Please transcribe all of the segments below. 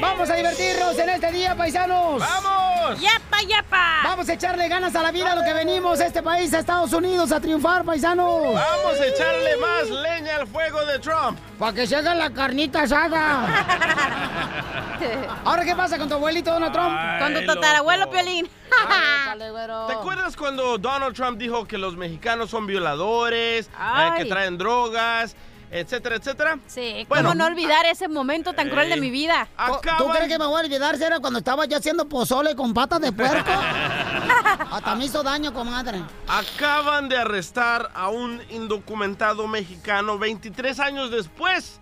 Vamos a divertirnos en este día, paisanos. ¡Vamos! ¡Yapa, yapa! Vamos a echarle ganas a la vida a lo que venimos a este país, a Estados Unidos, a triunfar, paisanos. Vamos a echarle más leña al fuego de Trump. Para que se haga la carnita asada. Ahora, ¿qué pasa con tu abuelito Donald Trump? Con tu Ay, tatarabuelo. Piolín. ¿Te acuerdas cuando Donald Trump dijo que los mexicanos son violadores, eh, Ay. que traen drogas, etcétera, etcétera? Sí, Bueno. ¿cómo no olvidar ese momento tan cruel de mi vida? ¿Tú- ¿Tú crees que me voy a olvidar, Era cuando estaba yo haciendo pozole con patas de puerco? Hasta me hizo daño, comadre. Acaban de arrestar a un indocumentado mexicano 23 años después.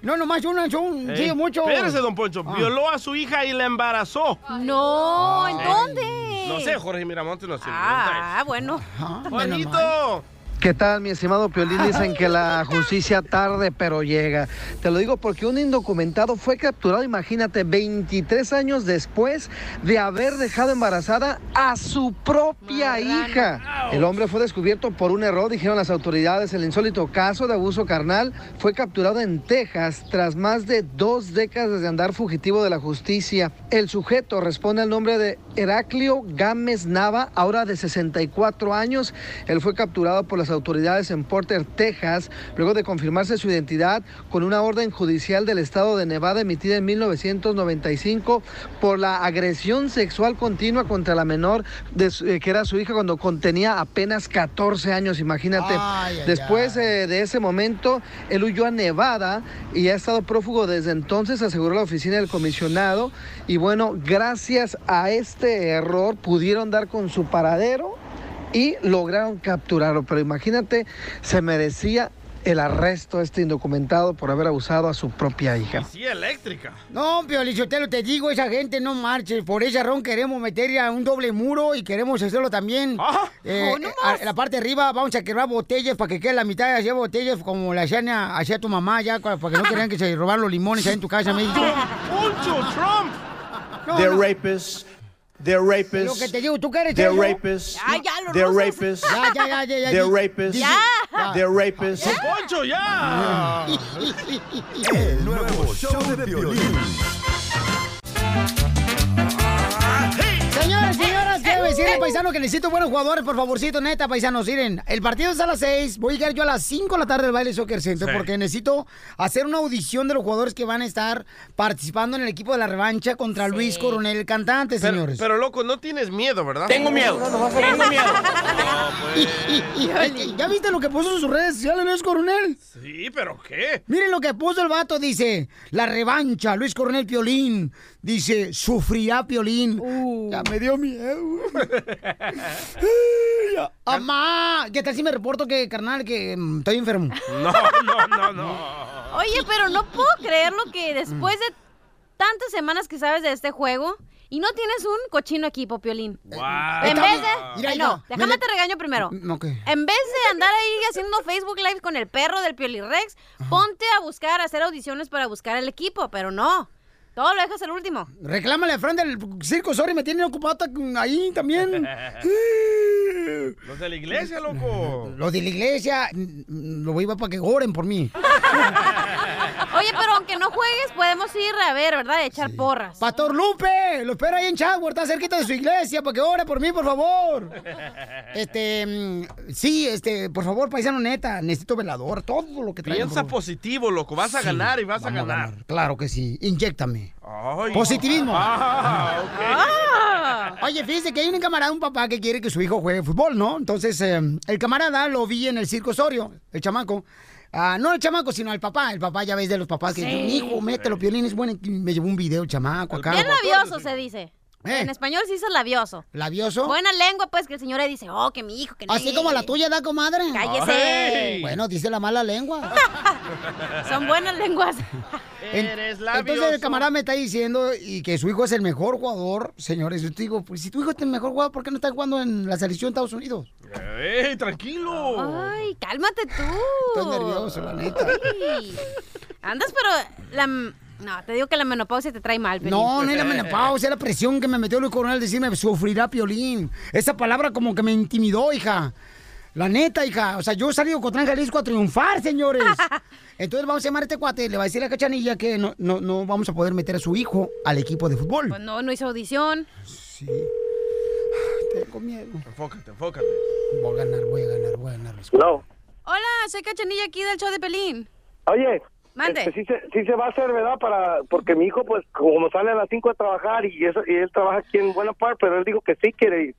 No, nomás uno, un, Eh, sí, mucho. Espérese, don Poncho. Ah. Violó a su hija y la embarazó. No, ¿en dónde? No sé, Jorge Miramontes no sé. Ah, bueno. Juanito. ¿Qué tal, mi estimado Piolín? Dicen que la justicia tarde, pero llega. Te lo digo porque un indocumentado fue capturado, imagínate, 23 años después de haber dejado embarazada a su propia hija. El hombre fue descubierto por un error, dijeron las autoridades. El insólito caso de abuso carnal fue capturado en Texas tras más de dos décadas de andar fugitivo de la justicia. El sujeto responde al nombre de Heraclio Gámez Nava, ahora de 64 años. Él fue capturado por las autoridades en Porter, Texas, luego de confirmarse su identidad con una orden judicial del estado de Nevada emitida en 1995 por la agresión sexual continua contra la menor de su- eh, que era su hija cuando contenía apenas 14 años, imagínate. Ay, ay, Después eh, de ese momento, él huyó a Nevada y ha estado prófugo desde entonces, aseguró la oficina del comisionado. Y bueno, gracias a este error pudieron dar con su paradero y lograron capturarlo. Pero imagínate, se merecía el arresto este indocumentado por haber abusado a su propia hija. Sí, eléctrica. No, Piolichotelo, te digo, esa gente no marche. Por esa razón queremos meter a un doble muro y queremos hacerlo también. Eh, Oh, no a- más. en la parte de arriba vamos a quebrar botellas para que quede la mitad de las botellas como la hacían a- hacía tu mamá ya, para que no querían que se robaran los limones ahí en tu casa, México. ¡Poncho, Trump! No, They're no. rapists. They're rapists. Lo que te digo, ¿tú qué eres They're rapists. Ya, ya, los They're rapists. Ya, ya, ya, ya, ya. They're rapists. Ya. They're rapists. ¡Don Poncho, ya! El nuevo show de violín. Quiero decirle, paisano, que necesito buenos jugadores, por favorcito, neta, paisanos. Miren, el partido es a las 6, voy a llegar yo a las 5 de la tarde del Baile Soccer Center, Sí. porque necesito hacer una audición de los jugadores que van a estar participando en el equipo de la revancha contra Luis Coronel, el cantante, Pero, señores. pero, loco, no tienes miedo, ¿verdad? Tengo miedo. Tengo miedo. ¿Ya viste lo que puso en sus redes sociales Luis Coronel? Sí, pero ¿qué? Miren lo que puso el vato, dice, la revancha, Luis Coronel Piolín. Dice, sufrirá Piolín. Ya me dio miedo. Amá, ¿qué tal si me reporto que, carnal, que mm, estoy enfermo? No, no, no, no. Oye, pero no puedo creerlo que después de tantas semanas que sabes de este juego y no tienes un cochino equipo, Piolín. En vez de... Mira, Ay, no, déjame me- te regaño primero. Ok. En vez de andar ahí haciendo Facebook Live con el perro del Piolirex, ponte a buscar, a hacer audiciones para buscar el equipo, pero no. Todo lo dejas al último. Reclámale al frente del circo, sorry, me tienen ocupado ahí también. Los de la iglesia, loco. Los de la iglesia, lo voy a para que oren por mí. Oye, pero aunque no juegues, podemos ir a ver, ¿verdad? A echar porras. Pastor Lupe, lo espero ahí en Chagua, está cerquita de su iglesia, para que ore por mí, por favor. Este, mm, sí, este, por favor, paisano neta, necesito velador, todo lo que traigan. Piensa positivo, loco. Vas a Sí, ganar y vas a vamos ganar. Claro que sí, inyectame. Ay. Positivismo. Ah. Ah. Oye, fíjese que hay un camarada, un papá que quiere que su hijo juegue fútbol, ¿no? Entonces, eh, el camarada lo vi en el circo Osorio, el chamaco. Ah, no el chamaco, sino el papá. El papá, ya ves de los papás que Sí. hijo, mételo, piolín, es bueno. Y Me llevó un video el chamaco acá. Bien labioso se dice. En español sí dice labioso. ¿Labioso? Buena lengua, pues, que el señor ahí dice, oh, que mi hijo, que no. Así como la tuya, ¿da, comadre? Cállese. Ay. Bueno, dice la mala lengua. Son buenas lenguas. En- Eres Entonces el camarada me está diciendo y que su hijo es el mejor jugador, señores. Yo te digo, pues si tu hijo es el mejor jugador, ¿por qué no está jugando en la selección de Estados Unidos? ¡Ey, tranquilo! Ay, cálmate tú. Estoy nervioso, la neta. Andas, pero la... No, te digo que la menopausia te trae mal, Piolín. No, no es la menopausia, es la presión que me metió Luis Coronel decirme sufrirá piolín. Esa palabra como que me intimidó, hija. La neta, hija. O sea, yo he salido contra Jalisco a triunfar, señores. Entonces vamos a llamar a este cuate, le va a decir a Cachanilla que no, no, no vamos a poder meter a su hijo al equipo de fútbol. Pues no, no hizo audición. Sí. Tengo miedo. Enfócate, enfócate. Voy a ganar, voy a ganar, voy a ganar. No. Hola, soy Cachanilla aquí del show de Pelín. Oye, Mande. este, sí, se, sí se va a hacer, ¿verdad? Para, porque mi hijo, pues, como sale a las 5 a trabajar y, eso, y él trabaja aquí en Buena pero él dijo que sí quiere ir.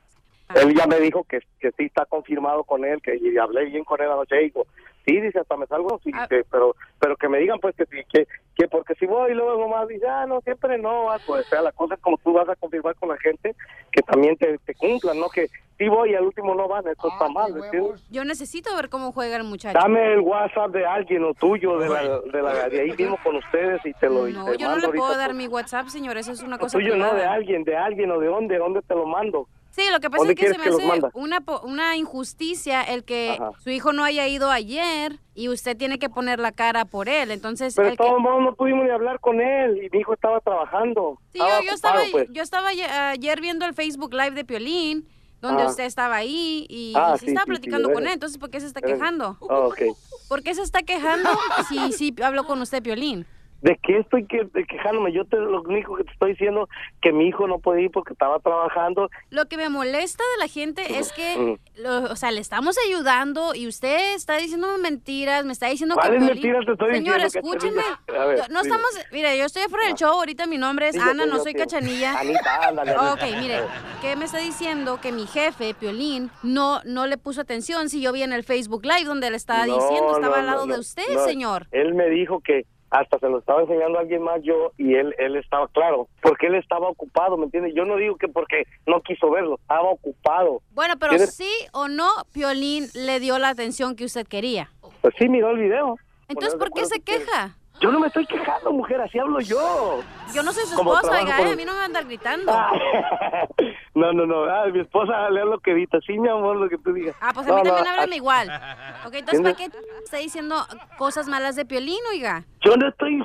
Él ya me dijo que, que sí está confirmado con él, que y hablé bien con él anoche y dijo, sí, dice, hasta me salgo, sí, Ah. que- pero pero que me digan, pues, que que, que porque si voy y luego nomás dice, ah, no, siempre no, ah, pues, o sea, la cosa es como tú vas a confirmar con la gente, que también te, te cumplan, ¿no? Que sí voy y al último no van, eso está mal, ¿me entiendes? Yo necesito ver cómo juega el muchacho. Dame el WhatsApp de alguien o tuyo, de, la, de, la, de ahí mismo con ustedes y te lo No, te yo no le puedo dar pues. mi WhatsApp, señor. Eso es una cosa Tuyo no, de privada. alguien, de alguien o de dónde, dónde te lo mando. Sí, lo que pasa ¿Dónde es que se me que hace una, una injusticia el que Ajá. su hijo no haya ido ayer y usted tiene que poner la cara por él. Entonces, Pero de que- todos modos no pudimos ni hablar con él y mi hijo estaba trabajando. Sí, yo, yo ocupado, estaba, pues. yo estaba ayer, ayer viendo el Facebook Live de Piolín, donde Ah. usted estaba ahí y, Ah, y se sí, estaba sí, platicando con él. Entonces, ¿por qué se está quejando? Ah, ok. ¿Por qué se está quejando si sí habló con usted, Piolín? ¿De qué estoy que, de quejándome? Yo te, lo único que te estoy diciendo que mi hijo no puede ir porque estaba trabajando. Lo que me molesta de la gente es que, Mm. lo- o sea, le estamos ayudando y usted está diciéndome mentiras, me está diciendo que ¿Cuáles Piolín- mentiras te estoy Señor, diciendo, escúcheme. Cachanilla? A ver, Yo- no dime. estamos, mire, yo estoy afuera del show, ahorita mi nombre es Sí, Ana, no soy. Cachanilla. Anita, ándale. Ok, mire, ¿qué me está diciendo? Que mi jefe, Piolín, no, no le puso atención si yo vi en el Facebook Live donde le estaba No, diciendo, estaba no, al lado no, de usted, señor. Él me dijo que hasta se lo estaba enseñando a alguien más yo y él él estaba claro, porque él estaba ocupado, ¿me entiendes? Yo no digo que porque no quiso verlo, estaba ocupado. Bueno, pero ¿Tienes- sí o no, Piolín le dio la atención que usted quería. Pues sí, miró el video. Entonces, ¿por qué se queja? Yo no me estoy quejando, mujer, así hablo yo. Yo no soy su Como esposa, oiga, eh, a mí no me va a andar gritando. no, no, no, ah, mi esposa lea lo que edita, sí, mi amor, lo que tú digas. Ah, pues a No, mí no, también ah, háblame igual. Ok, entonces, ¿para qué está diciendo cosas malas de Piolín, oiga? Yo no estoy...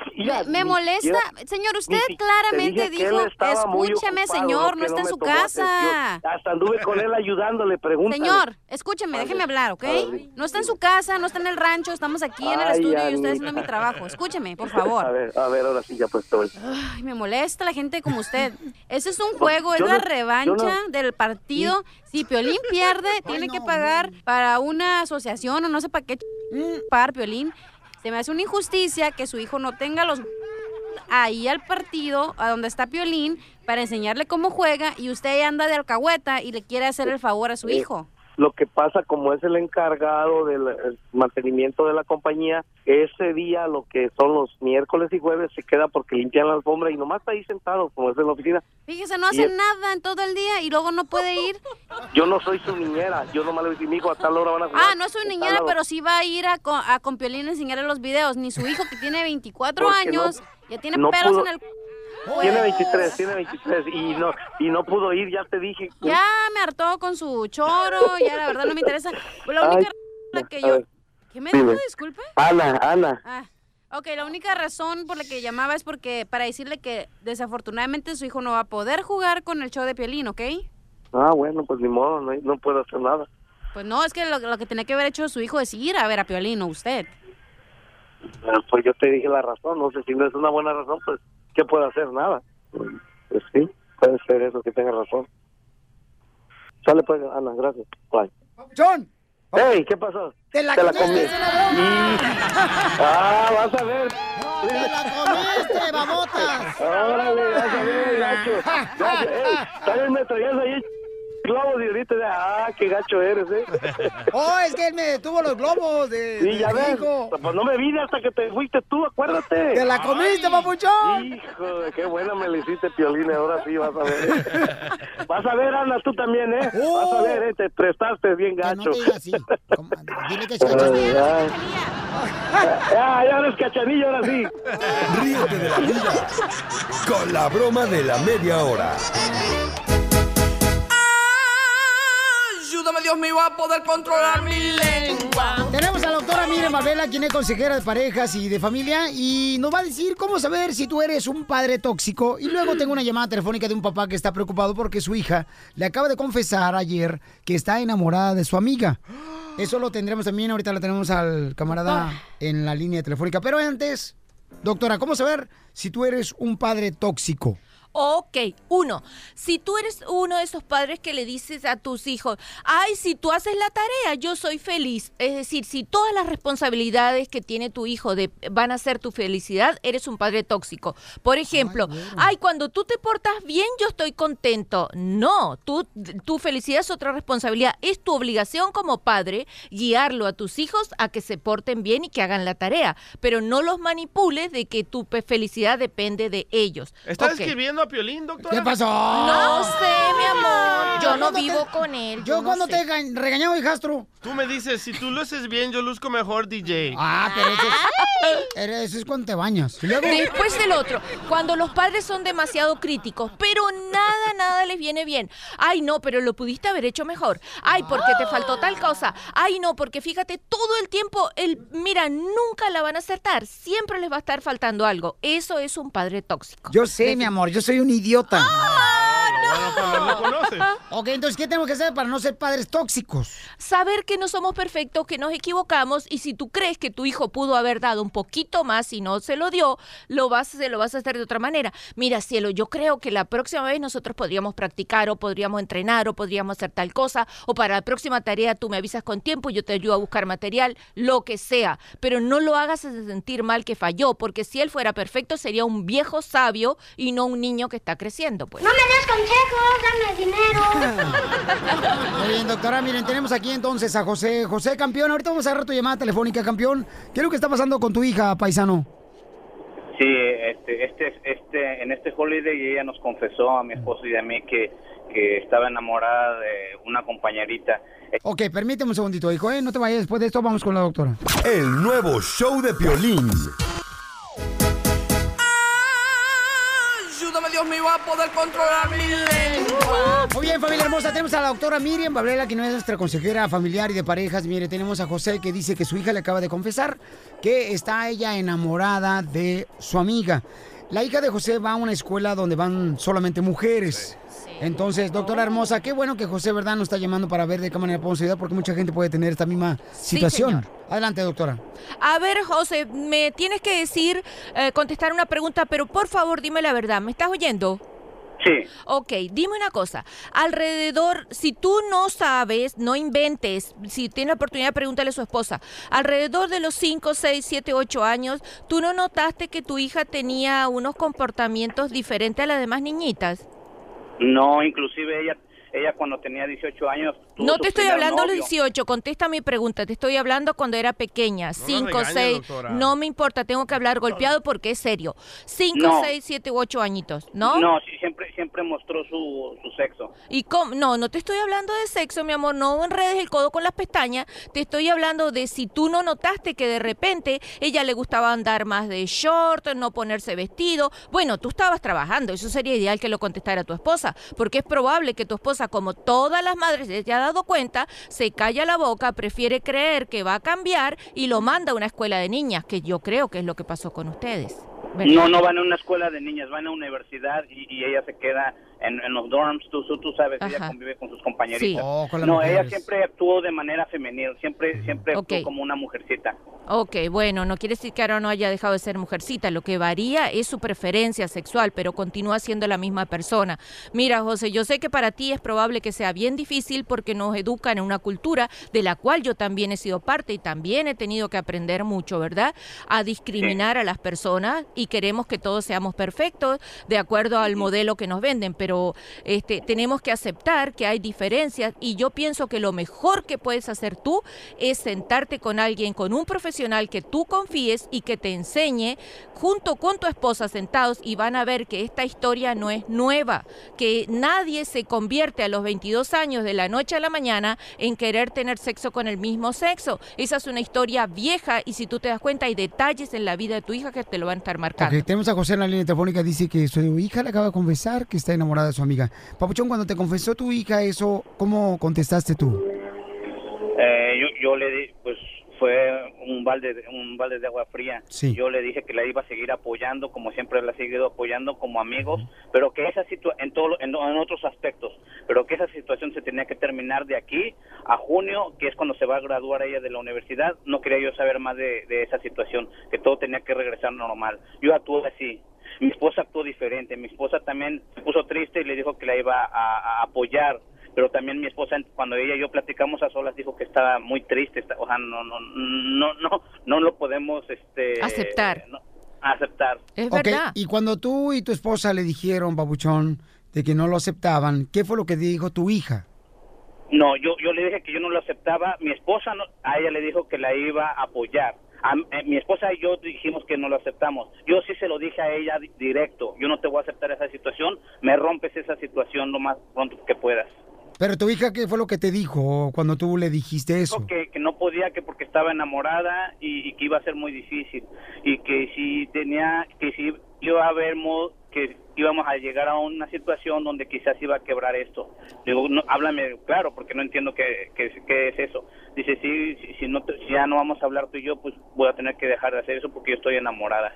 Me molesta. Señor, usted si- claramente dijo, escúcheme, ocupado, señor, no está en su casa. atención. Hasta anduve con él ayudándole, pregúntale. Señor, escúcheme, Vale. déjeme hablar, ¿ok? Vale. No está en su casa, no está en el rancho, estamos aquí en el Ay, estudio y usted haciendo mi trabajo. Escúcheme, por A favor. ver, a ver, ahora sí ya pues estoy. Ay, me molesta la gente como usted. Ese es un juego, es la no- yo revancha no- del partido. Si Piolín pierde, tiene que pagar para una asociación o no sé para qué pagar Piolín. Se me hace una injusticia que su hijo no tenga los ahí al partido, a donde está Piolín, para enseñarle cómo juega y usted anda de alcahueta y le quiere hacer el favor a su hijo. Lo que pasa, como es el encargado del el mantenimiento de la compañía, ese día, lo que son los miércoles y jueves, se queda porque limpian la alfombra y nomás está ahí sentado, como es en la oficina. Fíjese, no hace nada en todo el día y luego no puede ir. Yo no soy su niñera, yo nomás le a decir, mi hijo, a tal hora van a jugar. Ah, no es su niñera, lado". pero sí va a ir a, a con Piolín a enseñarle los videos. Ni su hijo, que tiene 24 Porque no- años, ya tiene no pelos pudo- en el... Tiene 23, tiene 23 y no y no pudo ir, ya te dije. Ya me hartó con su choro, ya la verdad no me interesa. La única Ay, razón por la que yo... ¿Qué me dijo? Disculpe. Ana, Ana. Ah, ok, la única razón por la que llamaba es porque para decirle que desafortunadamente su hijo no va a poder jugar con el show de Piolín, ¿ok? Ah, bueno, pues ni modo, no, no puedo hacer nada. Pues no, es que lo, lo que tenía que haber hecho su hijo es ir a ver a Piolín, no usted. Ah, Pues yo te dije la razón, no sé si no es una buena razón, pues, ¿qué puedo hacer? Nada. Pues sí, puede ser eso, que tenga razón. Sale pues, Ana, gracias. Bye. John, Hey, ¿qué pasó? te la Te la comiste, comí. Y- Ah, vas a ver. Te la comiste, babotas. Órale, vas a ver, ey, Está en el metro, ya soy globos y ahorita, ah, qué gacho eres, ¿eh? Oh, es que él me detuvo los globos de, Sí, de ya mi ves. hijo. Pues no me vine hasta que te fuiste tú, acuérdate. ¿Te la comiste, papuchón? Hijo, de qué buena me le hiciste, Piolín, ahora sí vas a ver. Vas a ver, Ana, tú también, ¿eh? Vas a ver, ¿eh? Te prestaste bien Que no gacho. te así. Dile que Ay, cachanilla. ay. Ya, ya eres cachanillo, ahora sí. Ríete de la vida con la broma de la media hora. Ayúdame, Dios mío, a poder controlar mi lengua. Tenemos a la doctora Miriam Mabela, quien es consejera de parejas y de familia, y nos va a decir cómo saber si tú eres un padre tóxico. Y luego tengo una llamada telefónica de un papá que está preocupado porque su hija le acaba de confesar ayer que está enamorada de su amiga. Eso lo tendremos también, ahorita lo tenemos al camarada en la línea telefónica. Pero antes, doctora, ¿cómo saber si tú eres un padre tóxico? Ok, uno, si tú eres uno de esos padres que le dices a tus hijos, ay, si tú haces la tarea, yo soy feliz. Es decir, si todas las responsabilidades que tiene tu hijo de, van a ser tu felicidad, eres un padre tóxico. Por ejemplo, ay, cuando tú te portas bien, yo estoy contento. No, tú, tu felicidad es otra responsabilidad. Es tu obligación como padre guiarlo a tus hijos a que se porten bien y que hagan la tarea. Pero no los manipules de que tu felicidad depende de ellos. ¿Estás escribiendo a Piolín, doctora? ¿Qué pasó? No sé, mi amor. Yo no ¿Cuándo te- vivo con él. Yo no cuando sé. te ga- regañaba, hijastro. Tú me dices, si tú luces bien, yo luzco mejor, DJ. Ah, pero eso es, eso es cuando te bañas. Y luego- Después del otro, cuando los padres son demasiado críticos, pero nada, nada les viene bien. Ay, no, pero lo pudiste haber hecho mejor. Ay, porque te faltó tal cosa. Ay, no, porque fíjate, todo el tiempo, el, mira, nunca la van a acertar. Siempre les va a estar faltando algo. Eso es un padre tóxico. Yo sé, mi amor, yo soy un idiota. Bueno, pues no lo conoces. Ok, entonces, ¿qué tenemos que hacer para no ser padres tóxicos? Saber que no somos perfectos, que nos equivocamos y si tú crees que tu hijo pudo haber dado un poquito más y no se lo dio, lo vas, se lo vas a hacer de otra manera. Mira, cielo, yo creo que la próxima vez nosotros podríamos practicar o podríamos entrenar o podríamos hacer tal cosa o para la próxima tarea tú me avisas con tiempo y yo te ayudo a buscar material, lo que sea, pero no lo hagas de sentir mal que falló, porque si él fuera perfecto sería un viejo sabio y no un niño que está creciendo, pues. No me des consejos, dame dinero. Muy bien, doctora, miren, tenemos aquí entonces a José. José, campeón, ahorita vamos a agarrar tu llamada telefónica, campeón. ¿Qué es lo que está pasando con tu hija, paisano? Sí, este, este, este, en este holiday ella nos confesó a mi esposo y a mí que, que estaba enamorada de una compañerita. Ok, permíteme un segundito, hijo, ¿eh? No te vayas, después de esto vamos con la doctora. El nuevo show de Piolín. Poder controlar mi lengua. Muy bien, familia hermosa, tenemos a la doctora Miriam Bablela, que no es nuestra consejera familiar y de parejas. Mire, tenemos a José que dice que su hija le acaba de confesar que está ella enamorada de su amiga. La hija de José va a una escuela donde van solamente mujeres. Entonces, doctora hermosa, qué bueno que José, ¿verdad?, nos está llamando para ver de qué manera podemos ayudar, porque mucha gente puede tener esta misma situación. Adelante, doctora. A ver, José, me tienes que decir, eh, contestar una pregunta, pero por favor dime la verdad. ¿Me estás oyendo? Sí. Ok, dime una cosa. Alrededor, si tú no sabes, no inventes, si tiene la oportunidad, pregúntale a su esposa. Alrededor de los 5, 6, 7, 8 años, ¿tú no notaste que tu hija tenía unos comportamientos diferentes a las demás niñitas? No, inclusive ella, ella cuando tenía 18 años. No te estoy hablando a los novio. 18, contesta mi pregunta, te estoy hablando cuando era pequeña, 5, regañe, 6, doctora. no me importa, tengo que hablar golpeado porque es serio. 5, No. 6, 7 u 8 añitos, ¿no? No, sí, siempre, siempre mostró su, su sexo. ¿Y cómo? No, no te estoy hablando de sexo, mi amor, no enredes el codo con las pestañas, te estoy hablando de si tú no notaste que de repente ella le gustaba andar más de short, no ponerse vestido. Bueno, tú estabas trabajando, eso sería ideal que lo contestara tu esposa, porque es probable que tu esposa, como todas las madres se haya dado cuenta, se calla la boca, prefiere creer que va a cambiar y lo manda a una escuela de niñas, que yo creo que es lo que pasó con ustedes. ¿Verdad? No, no van a una escuela de niñas, van a una universidad y, y ella se queda en, en los dorms, tú, tú, sabes, ella Ajá. convive con sus compañeritas. Sí. Oh, con no, ella siempre actuó de manera femenil, siempre, siempre actuó como una mujercita. Ok, bueno, no quiere decir que ahora no haya dejado de ser mujercita. Lo que varía es su preferencia sexual, pero continúa siendo la misma persona. Mira, José, yo sé que para ti es probable que sea bien difícil porque nos educan en una cultura de la cual yo también he sido parte y también he tenido que aprender mucho, ¿verdad? A discriminar a las personas y queremos que todos seamos perfectos de acuerdo al modelo que nos venden, pero este, tenemos que aceptar que hay diferencias y yo pienso que lo mejor que puedes hacer tú es sentarte con alguien, con un profesional que tú confíes y que te enseñe junto con tu esposa sentados y van a ver que esta historia no es nueva, que nadie se convierte a los 22 años de la noche a la mañana en querer tener sexo con el mismo sexo. Esa es una historia vieja y si tú te das cuenta hay detalles en la vida de tu hija que te lo van a estar marcando. Ok, tenemos a José en la línea telefónica, dice que su hija le acaba de confesar que está enamorada de su amiga. Papuchón, cuando te confesó tu hija eso, ¿cómo contestaste tú? Eh, yo, yo le di, pues fue un balde, de- un balde de agua fría. Sí. Yo le dije que la iba a seguir apoyando, como siempre la he seguido apoyando como amigos, pero que esa situación, en, todo, en, en otros aspectos, pero que esa situación se tenía que terminar de aquí a junio, que es cuando se va a graduar ella de la universidad. No quería yo saber más de, de esa situación, que todo tenía que regresar normal. Yo actué así. Mi esposa actuó diferente. Mi esposa también se puso triste y le dijo que la iba a, a apoyar pero también mi esposa cuando ella y yo platicamos a solas dijo que estaba muy triste está- o sea no no no no no lo podemos este Aceptar. no, aceptar. Ok, Y cuando tú y tu esposa le dijeron, Papuchón, de que no lo aceptaban, ¿qué fue lo que dijo tu hija? no yo yo le dije que yo no lo aceptaba mi esposa no- a ella le dijo que la iba a apoyar. A- eh, mi esposa y yo dijimos que no lo aceptamos. Yo sí se lo dije a ella di- directo yo no te voy a aceptar esa situación me rompes esa situación lo más pronto que puedas Pero tu hija, ¿qué fue lo que te dijo cuando tú le dijiste eso? Que, que no podía que porque estaba enamorada y, y que iba a ser muy difícil. Y que si tenía que si iba a haber mo- que íbamos a llegar a una situación donde quizás iba a quebrar esto. Digo no, háblame claro porque no entiendo qué, qué, qué es eso. Dice sí si, si no te- si ya no vamos a hablar tú y yo pues voy a tener que dejar de hacer eso porque yo estoy enamorada.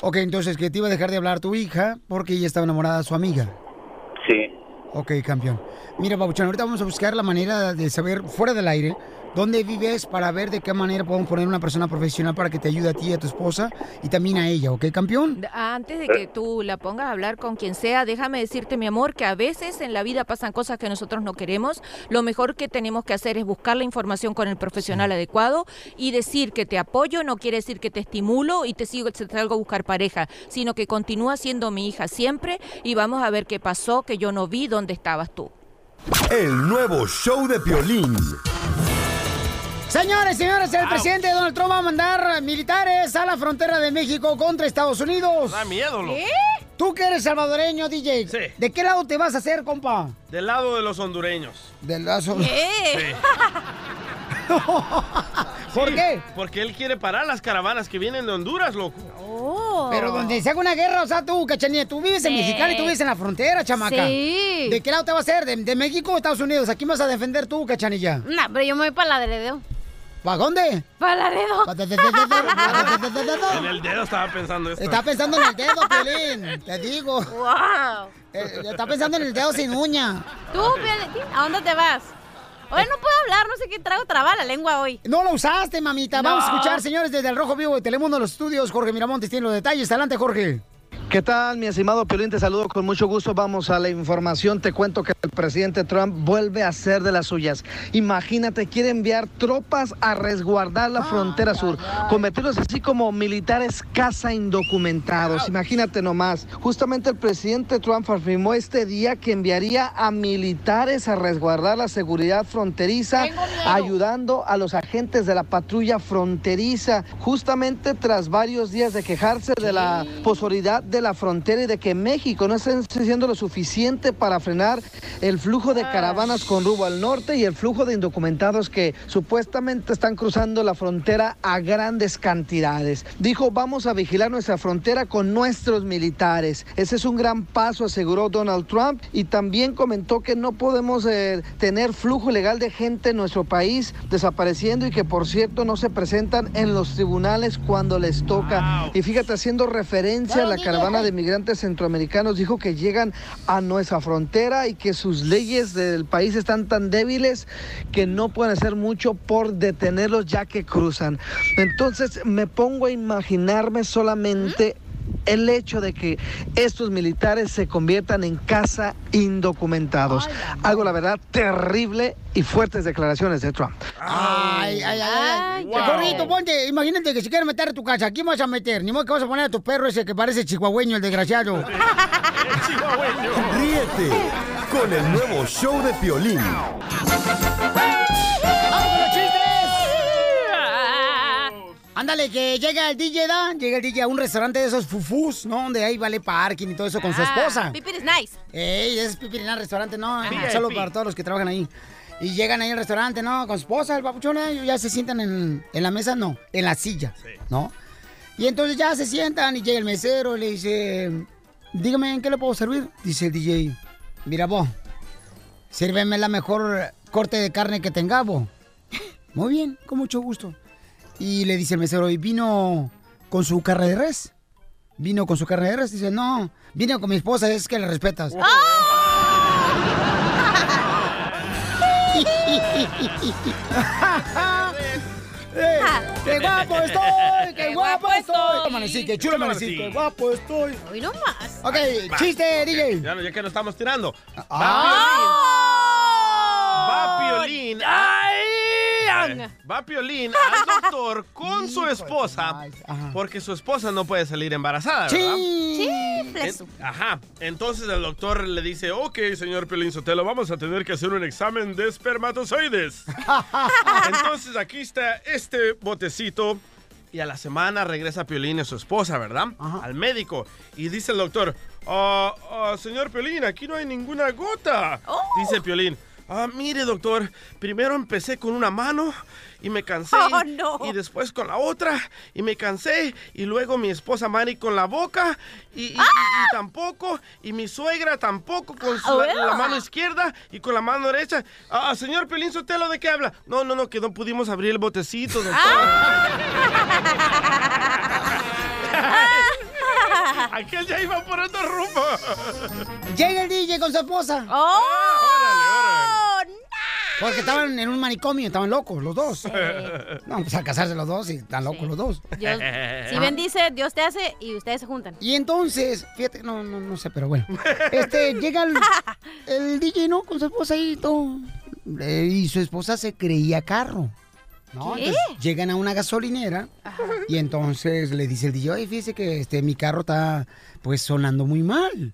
Ok, entonces que te iba a dejar de hablar tu hija porque ella estaba enamorada de su amiga. sí Ok, campeón. Mira, Papuchón, ahorita vamos a buscar la manera de saber fuera del aire dónde vives para ver de qué manera podemos poner una persona profesional para que te ayude a ti y a tu esposa y también a ella, ¿ok, campeón? Antes de que tú la pongas a hablar con quien sea, déjame decirte, mi amor, que a veces en la vida pasan cosas que nosotros no queremos. Lo mejor que tenemos que hacer es buscar la información con el profesional adecuado y decir que te apoyo no quiere decir que te estimulo y te sigo, te salgo a buscar pareja, sino que continúa siendo mi hija siempre y vamos a ver qué pasó, que yo no vi dónde estabas tú. El nuevo show de Piolín. Señores, señores, el presidente Donald Trump va a mandar militares a la frontera de México contra Estados Unidos. Da miedo, loco. Tú que eres salvadoreño, DJ, ¿de qué lado te vas a hacer, compa? Del lado de los hondureños. Del lado. Sí. ¿Por Sí, qué? Porque él quiere parar las caravanas que vienen de Honduras, loco. Pero donde se haga una guerra, o sea, tú, cachanilla, tú vives en Sí. Mexicali, tú vives en la frontera, chamaca. Sí. ¿De qué lado te vas a hacer? ¿De, de México o Estados Unidos? ¿A quién vas a defender tú, cachanilla? No, pero yo me voy para Laredo. ¿Para dónde? Para Laredo. En el dedo estaba pensando esto. Está pensando en el dedo, Piolín. Te digo. Wow. Eh, está pensando en el dedo sin uña. Tú, Piolín, ¿a dónde te vas? Hoy no puedo hablar, no sé qué traigo traba la lengua hoy. No lo usaste, mamita. Vamos a escuchar, señores, desde el Rojo Vivo de Telemundo, los estudios. Jorge Miramontes tiene los detalles. Adelante, Jorge. ¿Qué tal, mi estimado Piolín? Te saludo con mucho gusto. Vamos a la información. Te cuento que el presidente Trump vuelve a hacer de las suyas. Imagínate, quiere enviar tropas a resguardar la frontera sur, convertirlos así como militares casa indocumentados. Imagínate nomás. Justamente el presidente Trump afirmó este día que enviaría a militares a resguardar la seguridad fronteriza, ayudando a los agentes de la patrulla fronteriza, justamente tras varios días de quejarse de la posoridad de la frontera y de que México no está haciendo lo suficiente para frenar el flujo de caravanas con rumbo al norte y el flujo de indocumentados que supuestamente están cruzando la frontera a grandes cantidades. Dijo, vamos a vigilar nuestra frontera con nuestros militares. Ese es un gran paso, aseguró Donald Trump, y también comentó que no podemos eh, tener flujo ilegal de gente en nuestro país desapareciendo y que por cierto no se presentan en los tribunales cuando les toca. Y fíjate, haciendo referencia a la caravana de migrantes centroamericanos, dijo que llegan a nuestra frontera y que sus leyes del país están tan débiles que no pueden hacer mucho por detenerlos ya que cruzan. Entonces me pongo a imaginarme solamente el hecho de que estos militares se conviertan en casa indocumentados. Algo, la verdad, terrible y fuertes declaraciones de Trump. Ay, ay, ay, ay. Wow. Jorgito, ponte, imagínate que si quieres meter a tu casa, ¿quién vas a meter? Ni modo que vas a poner a tu perro ese que parece chihuahueño, el desgraciado. Ríete con el nuevo show de Piolín. Ándale, que llega el DJ, ¿da? Llega el DJ a un restaurante de esos fufús, ¿no? Donde ahí vale parking y todo eso con su Ah, esposa. Pipir is nice. Ey, ese es Pipirina restaurante, no, Ajá. solo para todos los que trabajan ahí. Y llegan ahí al restaurante, ¿no? Con su esposa, el papuchón, ellos ya se sientan en, en la mesa, no, en la silla, ¿no? Y entonces ya se sientan y llega el mesero y le dice, dígame, ¿en qué le puedo servir? Dice el DJ, mira vos, sírveme la mejor corte de carne que tenga vos. Muy bien, con mucho gusto. Y le dice el mesero, ¿y vino con su carne de res? ¿Vino con su carne de res? Dice, no, vino con mi esposa, es que le respetas. ¡Eh! ¡Qué guapo estoy! ¡Qué guapo estoy! Amanecí, qué chulo amanecí, qué guapo estoy. Hoy no más. Ok, Va. chiste, DJ. Ya, ya que lo estamos tirando. Va Ah. Piolín. Va Piolín al doctor con su esposa porque su esposa no puede salir embarazada, ¿verdad? En- Ajá. Entonces el doctor le dice, ok, señor Piolín Sotelo, vamos a tener que hacer un examen de espermatozoides. Entonces aquí está este botecito y a la semana regresa Piolín y su esposa, ¿verdad? Al médico. Y dice el doctor, "Ah, ah, señor Piolín, aquí no hay ninguna gota. Dice Piolín, ah, mire doctor, primero empecé con una mano y me cansé. Oh, no. Y después con la otra y me cansé. Y luego mi esposa Mari con la boca y, y- y- y tampoco. Y mi suegra tampoco con su- la, la mano izquierda y con la mano derecha. Ah, señor Piolín Sotelo, ¿de qué habla? No, no, no, que no pudimos abrir el botecito, doctor. Aquel ya iba por otro rumbo. Llega el DJ con su esposa. ¡Oh! Porque estaban en un manicomio, estaban locos los dos. No, pues al casarse los dos y están locos los dos. Dios, si bendice, Dios te hace y ustedes se juntan. Y entonces, fíjate, no, no, no sé, pero bueno. Este, llega el, el DJ, ¿no? Con su esposa y todo. Eh, y su esposa se creía carro. ¿no? ¿Qué? Entonces, llegan a una gasolinera y entonces le dice el DJ, oye, fíjese que este, mi carro está pues sonando muy mal.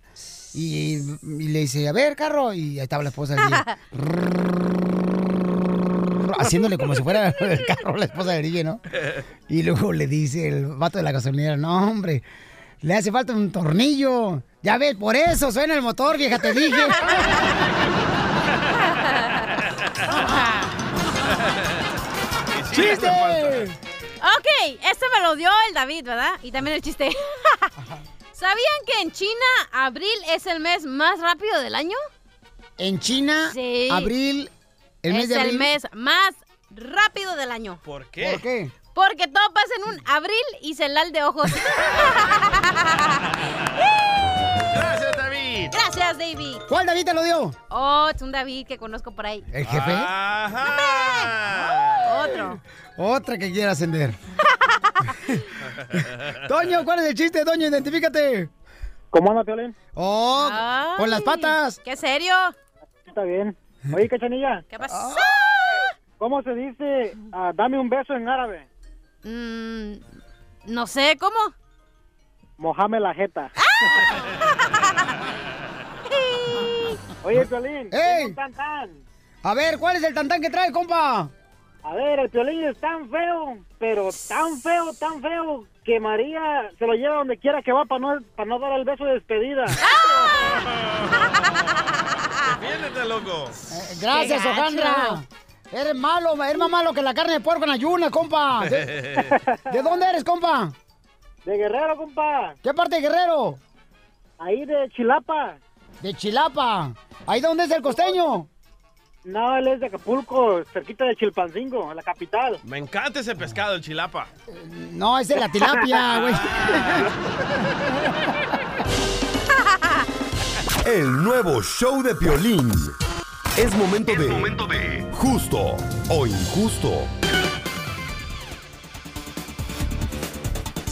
Y, y le dice, a ver, carro. Y ahí estaba la esposa del Haciéndole como si fuera el carro la esposa del DJ, ¿no? Y luego le dice el vato de la gasolinera, no, hombre, le hace falta un tornillo. Ya ves, por eso suena el motor, vieja, te dije. ¡Chiste! Ok, este me lo dio el David, ¿verdad? Y también el chiste. ¿Sabían que en China abril es el mes más rápido del año? En China, Sí. abril, el mes es de abril. el mes más rápido del año. ¿Por qué? ¿Por qué? Porque todo pasa en un abril y celal de ojos. Gracias, David. Gracias, David. ¿Cuál David te lo dio? Oh, es un David que conozco por ahí. ¿El jefe? Otro. Otra que quiera ascender. Toño, ¿cuál es el chiste, Toño? Identifícate. ¿Cómo anda, Piolín? Oh, con las patas. ¿Qué serio? Está bien. Oye, Cachanilla. ¿Qué pasó? ¿Cómo se dice ah, dame un beso en árabe? Mm, no sé, ¿cómo? Mojame la jeta. Oye, Piolín. ¡Ey! tengo un tan tan. A ver, ¿cuál es el tantán que trae, compa? A ver, el Piolín es tan feo, pero tan feo, tan feo, que María se lo lleva donde quiera que va para no, para no dar el beso de despedida. Defiéndete, loco. Eh, Gracias. Ojandra. Eres malo, eres más malo que la carne de puerco en ayuna, compa. ¿De, de dónde eres, compa? De Guerrero, compa. ¿Qué parte de Guerrero? Ahí de Chilapa. De Chilapa. ¿Ahí dónde es el costeño? No, él es de Acapulco, cerquita de Chilpancingo, la capital. Me encanta ese pescado, el chilapa. No, es de la tilapia, güey. El nuevo show de Piolín. Es momento de... Justo o injusto.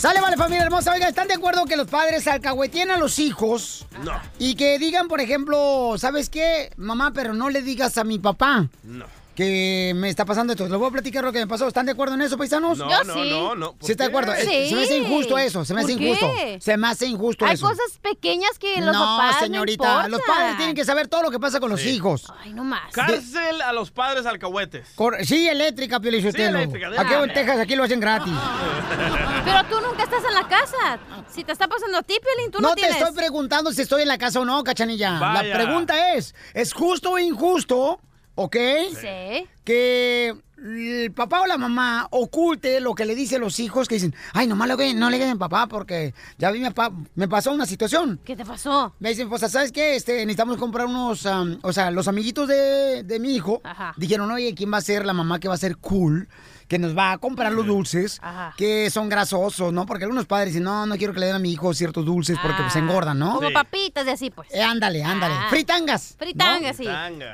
Sale, vale, familia hermosa. Oiga, ¿están de acuerdo que los padres alcahueteen a los hijos? No. Y que digan, por ejemplo, ¿sabes qué? Mamá, pero no le digas a mi papá. No. Que me está pasando esto. Les voy a platicar lo que me pasó. ¿Están de acuerdo en eso, paisanos? No, Yo no, sí. no, no. ¿Por ¿Sí está de acuerdo? Sí. Se me hace injusto eso. Se me hace ¿Por injusto. qué? Se me hace injusto Hay eso. cosas pequeñas que los no, papás señorita. no los padres tienen que saber todo lo que pasa con los Sí. hijos. Ay, no más. Cárcel a los padres alcahuetes. Cor- sí, eléctrica, Pio Lizotelo. eléctrica, de Aquí en. Texas, aquí lo hacen gratis. Pero tú nunca estás en la casa. Si te está pasando a ti, Piolín, tú no, no te tienes. estoy preguntando si estoy en la casa o no, cachanilla. Vaya. La pregunta es, ¿es justo o injusto, ok? Sí. Que el papá o la mamá oculte lo que le dice a los hijos que dicen, ay, nomás lo que- no le digan a papá porque ya vi mi papá, me pasó una situación. ¿Qué te pasó? Me dicen, pues, ¿sabes qué? Este, necesitamos comprar unos, o sea, los amiguitos de, de mi hijo Ajá. dijeron, oye, ¿quién va a ser la mamá que va a ser cool? Que nos va a comprar los dulces Ajá. que son grasosos, ¿no? Porque algunos padres dicen, no, no quiero que le den a mi hijo ciertos dulces porque pues, se Ah. engordan, ¿no? Como Sí. papitas y así, pues. Eh, ándale, ándale. Ah. Fritangas. Fritangas, sí.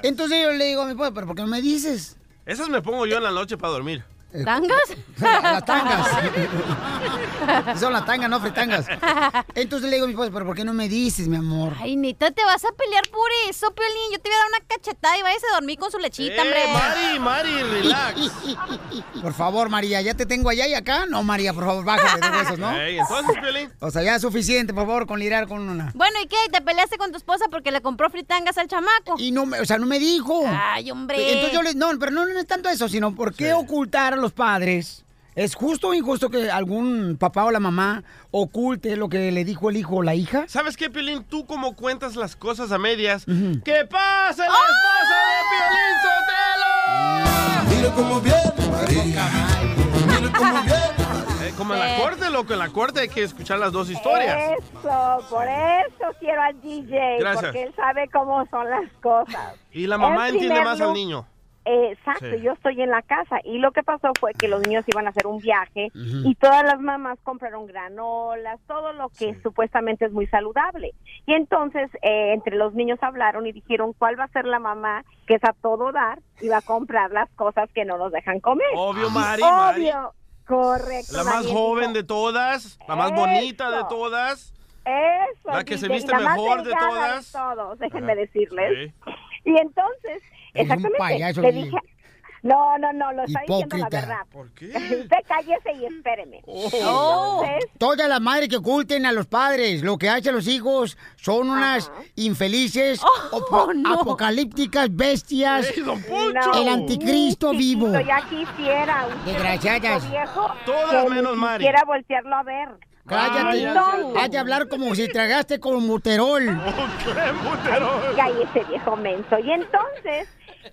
Entonces yo le digo a mi papá, pero ¿por qué no me dices? Esas me pongo yo en la noche para dormir. ¿Tangas? Las tangas. Son las tangas, no fritangas. Entonces le digo a mi esposa, pero ¿por qué no me dices, mi amor? Ay, neta, te vas a pelear por eso, Piolín. Yo te voy a dar una cachetada y vayas a dormir con su lechita, hombre. Eh, Mari, Mari, relax. Por favor, María, ya te tengo allá y acá. No, María, por favor, bájale de huesos, ¿no? Entonces, Piolín. O sea, ya es suficiente, por favor, con lidiar con una. Bueno, ¿y qué? ¿Te peleaste con tu esposa porque le compró fritangas al chamaco? Y no, me- o sea, no me dijo. Ay, hombre. Entonces yo le, no, pero no, no es tanto eso, sino por qué ocultar a los padres. ¿Es justo o injusto que algún papá o la mamá oculte lo que le dijo el hijo o la hija? ¿Sabes qué, Piolín? Tú como cuentas las cosas a medias. ¿Qué pasa, la esposa de Piolín Sotelo? Mira cómo viene María. Mira cómo viene como en la corte, loco, en la corte hay que escuchar las dos historias. Eso, por eso quiero al DJ, Gracias. porque él sabe cómo son las cosas. Y la mamá En entiende más al niño. Exacto, Sí. yo estoy en la casa y lo que pasó fue que los niños iban a hacer un viaje y todas las mamás compraron granolas, todo lo que supuestamente es muy saludable. Y entonces eh, entre los niños hablaron y dijeron cuál va a ser la mamá que es a todo dar y va a comprar las cosas que no nos dejan comer. Obvio, Mari, Mari. Obvio, correcto. La más Daniel joven de todas, la más Eso. bonita de todas. Eso. La que se viste la mejor de todas. todos, déjenme Ajá. decirles. Sí. Y entonces, Eres un exactamente, payaso, le DJ. dije, no, no, no, lo está diciendo la verdad. ¿Por qué? Usted cállese y espéreme. Oh. Entonces, Todas las madres que oculten a los padres lo que hacen los hijos son unas infelices, opo- apocalípticas bestias. ¡Ey, don no, El anticristo ni vivo. chiquito, Ya quisiera Desgraciadas. viejo, Todas menos Mari. Quisiera voltearlo a ver. Cállate. Has de hablar como si tragaste con muterol. Cállese, viejo menso. Y entonces,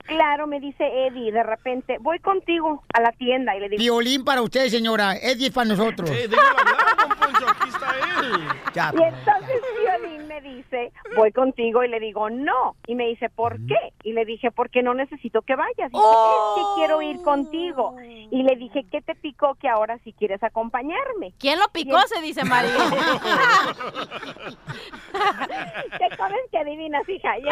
claro, me dice Eddie, de repente, voy contigo a la tienda y le digo, Violín para usted, señora. Eddie es para nosotros. Eh, déjalo hablar, don Poncho, aquí está él. Ya, Y entonces Violín me dice, voy contigo y le digo, no. Y me dice, ¿por qué? Y le dije, porque no necesito que vayas. Dice, es que quiero ir contigo. Y le dije, ¿qué te picó que ahora sí quieres acompañarme? ¿Quién lo picó? Se dice María. Te comes que adivinas, hija. Y ¡Ey,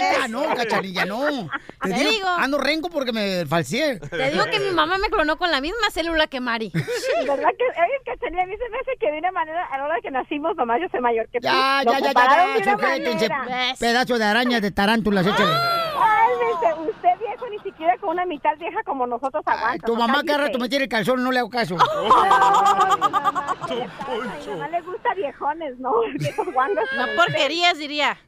entonces- ya no, cachanilla, no! Te, Te digo, digo. ando renco porque me falseé. Te digo que mi mamá me clonó con la misma célula que Mari. ¿Verdad que, oye, Cachanilla, a mí se me hace que de una manera, a la hora que nacimos, mamá, yo soy mayor que tú. Ya, ya, ya, ya, ya, sujétense. Pedazo de araña de tarántulas, échale. Cálmese, usted viejo, ni siquiera con una mitad vieja como nosotros aguanta. Tu no mamá cada rato me tiene el calzón, no le hago caso. Mamá le gusta viejones, ¿no? Viejos guangos. No porquerías, diría.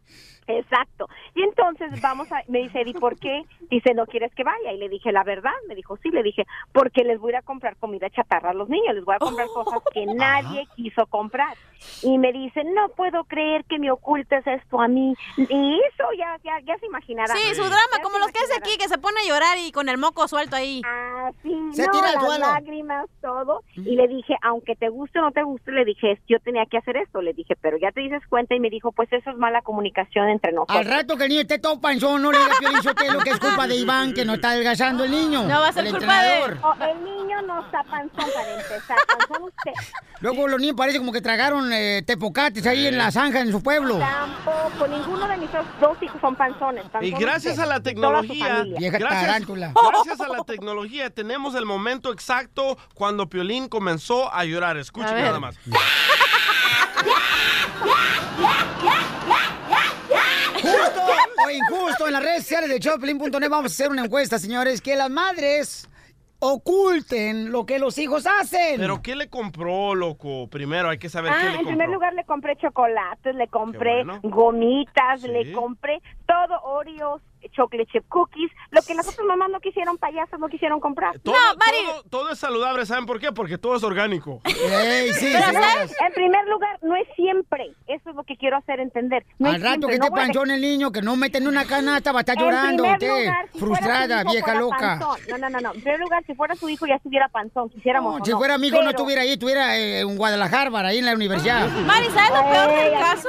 Exacto. Y entonces vamos a, me dice Eddie, ¿por qué? Dice, ¿no quieres que vaya? Y le dije, la verdad, me dijo, sí, le dije, porque les voy a ir a comprar comida chatarra a los niños, les voy a comprar cosas que nadie quiso comprar. Y me dice, no puedo creer que me ocultes esto a mí. Y eso ya, ya, ya se imaginará. Sí, su drama, como los que hace aquí, que se pone a llorar y con el moco suelto ahí. Ah, sí, Se no, tira las lágrimas, todo. Y le dije, aunque te guste o no te guste, le dije, yo tenía que hacer esto. Le dije, pero ya te dices cuenta. Y me dijo, pues eso es mala comunicación entre nosotros. Al rato que el niño esté todo panzón, no le diga Piolín Sotelo que es culpa de Iván, que no está adelgazando el niño. No va a ser el culpa de- entrenador. Oh, el niño no está panzón para empezar, panzón usted. Luego los niños parece como que tragaron eh, tepocates ahí en la zanja en su pueblo. Tampoco, ninguno de mis dos- dos hijos son panzones. Y gracias usted a la tecnología, familia. gracias, gracias a la tecnología, tenemos el momento exacto cuando Piolín comenzó a llorar. Escuchen nada más. Justo o injusto en las redes sociales de Choplin.net vamos a hacer una encuesta, señores, que las madres oculten lo que los hijos hacen. ¿Pero qué le compró, loco? Primero hay que saber qué Ah, le en compró. primer lugar le compré chocolates, le compré bueno. gomitas, Sí. le compré todo, Oreos, chocolate chip cookies, lo que las otras mamás no quisieron, payasos no quisieron comprar. Todo, todo, todo es saludable, ¿saben por qué? Porque todo es orgánico. Ey, sí, Pero. ¿sabes? En primer lugar, no es siempre. Eso es lo que quiero hacer entender. No Al es rato siempre, que no esté voy a- panchón el niño, que no meten en una canasta, va a estar En llorando primer usted. lugar, si fuera Frustrada, vieja loca. panzón. No, no, no, no. En primer lugar, si fuera su hijo ya estuviera panzón, quisiéramos No, si no. fuera mi hijo, no estuviera ahí, estuviera eh, en Guadalajara, ahí en la universidad. Mari, ¿sabes lo peor del caso?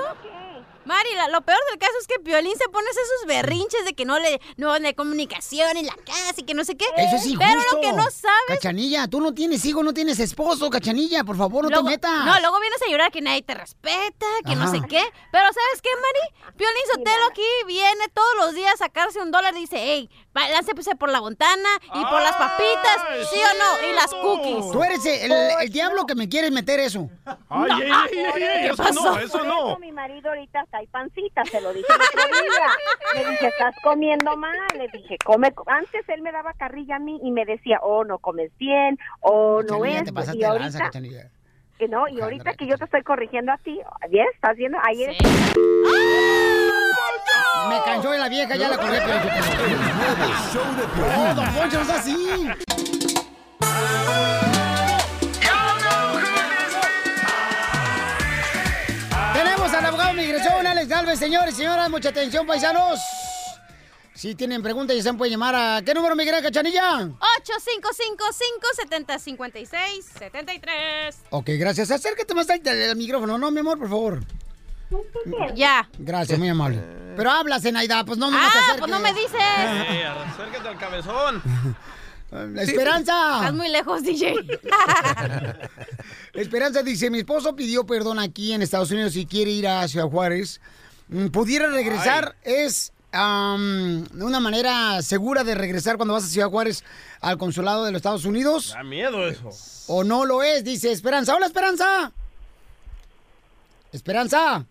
Mari, lo peor del caso es que Piolín se pone esos berrinches de que no le no de comunicación en la casa y que no sé qué. Eso es injusto. Pero lo que no sabes. Cachanilla, tú no tienes hijo, no tienes esposo, Cachanilla, por favor, no luego- te metas. No, luego vienes a llorar que nadie te respeta, que no sé qué. Pero ¿sabes qué, Mari? Piolín Sotelo aquí viene todos los días a sacarse un dólar y dice, hey, láncese por la ventana y por las papitas, ¿sí o no? Y las cookies. Tú eres el, el diablo que me quieres meter eso. Ay, ey, ey, ey, ey, eso no, eso no. mi marido ahorita está ahí pancita, se lo dije el otro día. Le dije, estás comiendo mal. Le dije, come. Antes él me daba carrilla a mí y me decía, oh, no comes bien, oh, no es. Y lanza, ahorita, que no, y ahorita que yo te estoy corrigiendo a ti, ¿bien? ¿Estás viendo? Ahí eres. Me cansó de la vieja, ya la corrí, pero yo show de No, don Poncho, no es así. Tenemos al abogado de migración, Alex Galvez, señores y señoras, mucha atención, paisanos. Si tienen preguntas, ya se pueden llamar a... ¿Qué número, Miguel Cachanilla? 855-570-5673. Ok, gracias. Acércate más al, al micrófono, ¿no, mi amor, por favor? Ya. Gracias, muy amable. Pero habla, Zenaida, pues no me Ah, pues no me dices. Ey, acércate al cabezón. Esperanza. Estás muy lejos, DJ. Esperanza dice, mi esposo pidió perdón aquí en Estados Unidos y quiere ir a Ciudad Juárez. Mm, ¿Pudiera regresar? ¿Es am, una manera segura de regresar cuando vas a Ciudad Juárez al consulado de los Estados Unidos? Da miedo eso. ¿O no lo es? Dice Esperanza. Hola, Esperanza. Esperanza.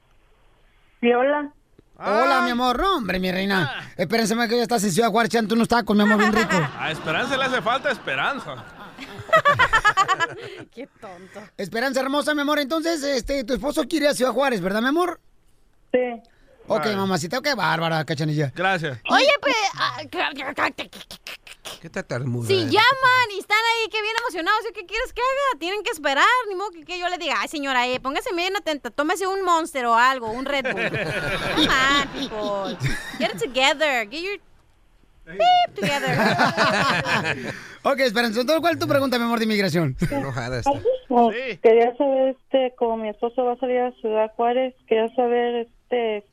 Sí, hola. Hola, mi amor. No, hombre, mi reina. Esperanza, que ya estás en Ciudad Juárez echando unos tacos, mi amor, bien rico. A Esperanza le hace falta esperanza. Qué tonto. Esperanza hermosa, mi amor. Entonces, este, tu esposo quiere ir a Ciudad Juárez, ¿verdad, mi amor? Sí. Ok, mamacita, qué bárbara, cachanilla. Gracias. Oye, pues. ¿Qué te tartamuda? Si llaman y están ahí que bien emocionados, ¿y ¿qué quieres que haga? Tienen que esperar, ni modo que, que yo le diga, ay señora, eh, póngase bien atenta, tómese un Monster o algo, un Red Bull. Come on, people. Get it together. Get your beep together. Ok, Esperanza, entonces, ¿cuál es tu pregunta, mi amor, de inmigración? Enojada está. Quería saber, este, como mi esposo va a salir a Ciudad Juárez, quería saber, este,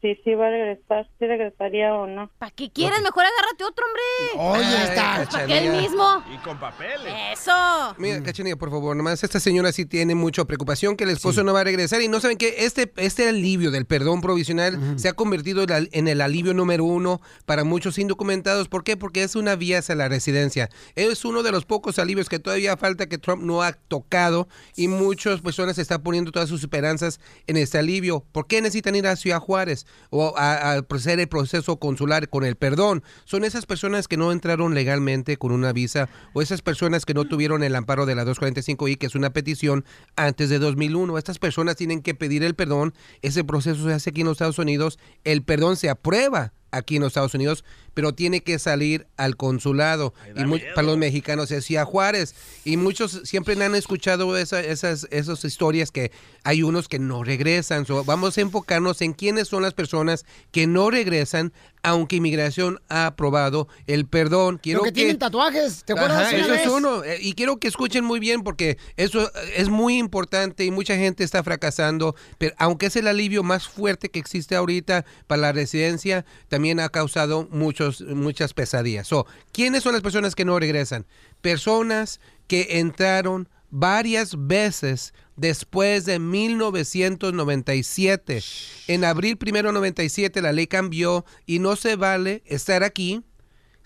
si sí va a regresar, si regresaría o no. ¿Para qué quieres? Mejor agárrate otro, hombre. Oye, está. ¿Para qué el mismo? Y con papeles. Eso. Mira, Cachanilla, por favor, nomás esta señora sí tiene mucha preocupación que el esposo no va a regresar y no saben que este, este alivio del perdón provisional se ha convertido en el- en el alivio número uno para muchos indocumentados. ¿Por qué? Porque es una vía hacia la residencia. Es uno de los pocos alivios que todavía falta que Trump no ha tocado y muchas personas están poniendo todas sus esperanzas en este alivio. ¿Por qué necesitan ir a Ciudad Juárez o a, a hacer el proceso consular con el perdón? Son esas personas que no entraron legalmente con una visa o esas personas que no tuvieron el amparo de la 245I, que es una petición antes de 2001. Estas personas tienen que pedir el perdón. Ese proceso se hace aquí en los Estados Unidos. El perdón se aprueba aquí en los Estados Unidos, pero tiene que salir al consulado. Y para los mexicanos Ciudad Juárez. Y muchos siempre han escuchado esa- esas, esas historias que hay unos que no regresan. So, vamos a enfocarnos en quiénes son las personas que no regresan, aunque inmigración ha aprobado el perdón. Quiero que, tienen tatuajes, ¿te acuerdas? Ajá, eso es uno. Eh, Y quiero que escuchen muy bien porque eso eh, es muy importante y mucha gente está fracasando. Pero aunque es el alivio más fuerte que existe ahorita para la residencia, también ha causado muchos, muchas pesadillas. So, ¿Quiénes son las personas que no regresan? Personas que entraron varias veces después de 1997. En abril primero 97 la ley cambió y no se vale estar aquí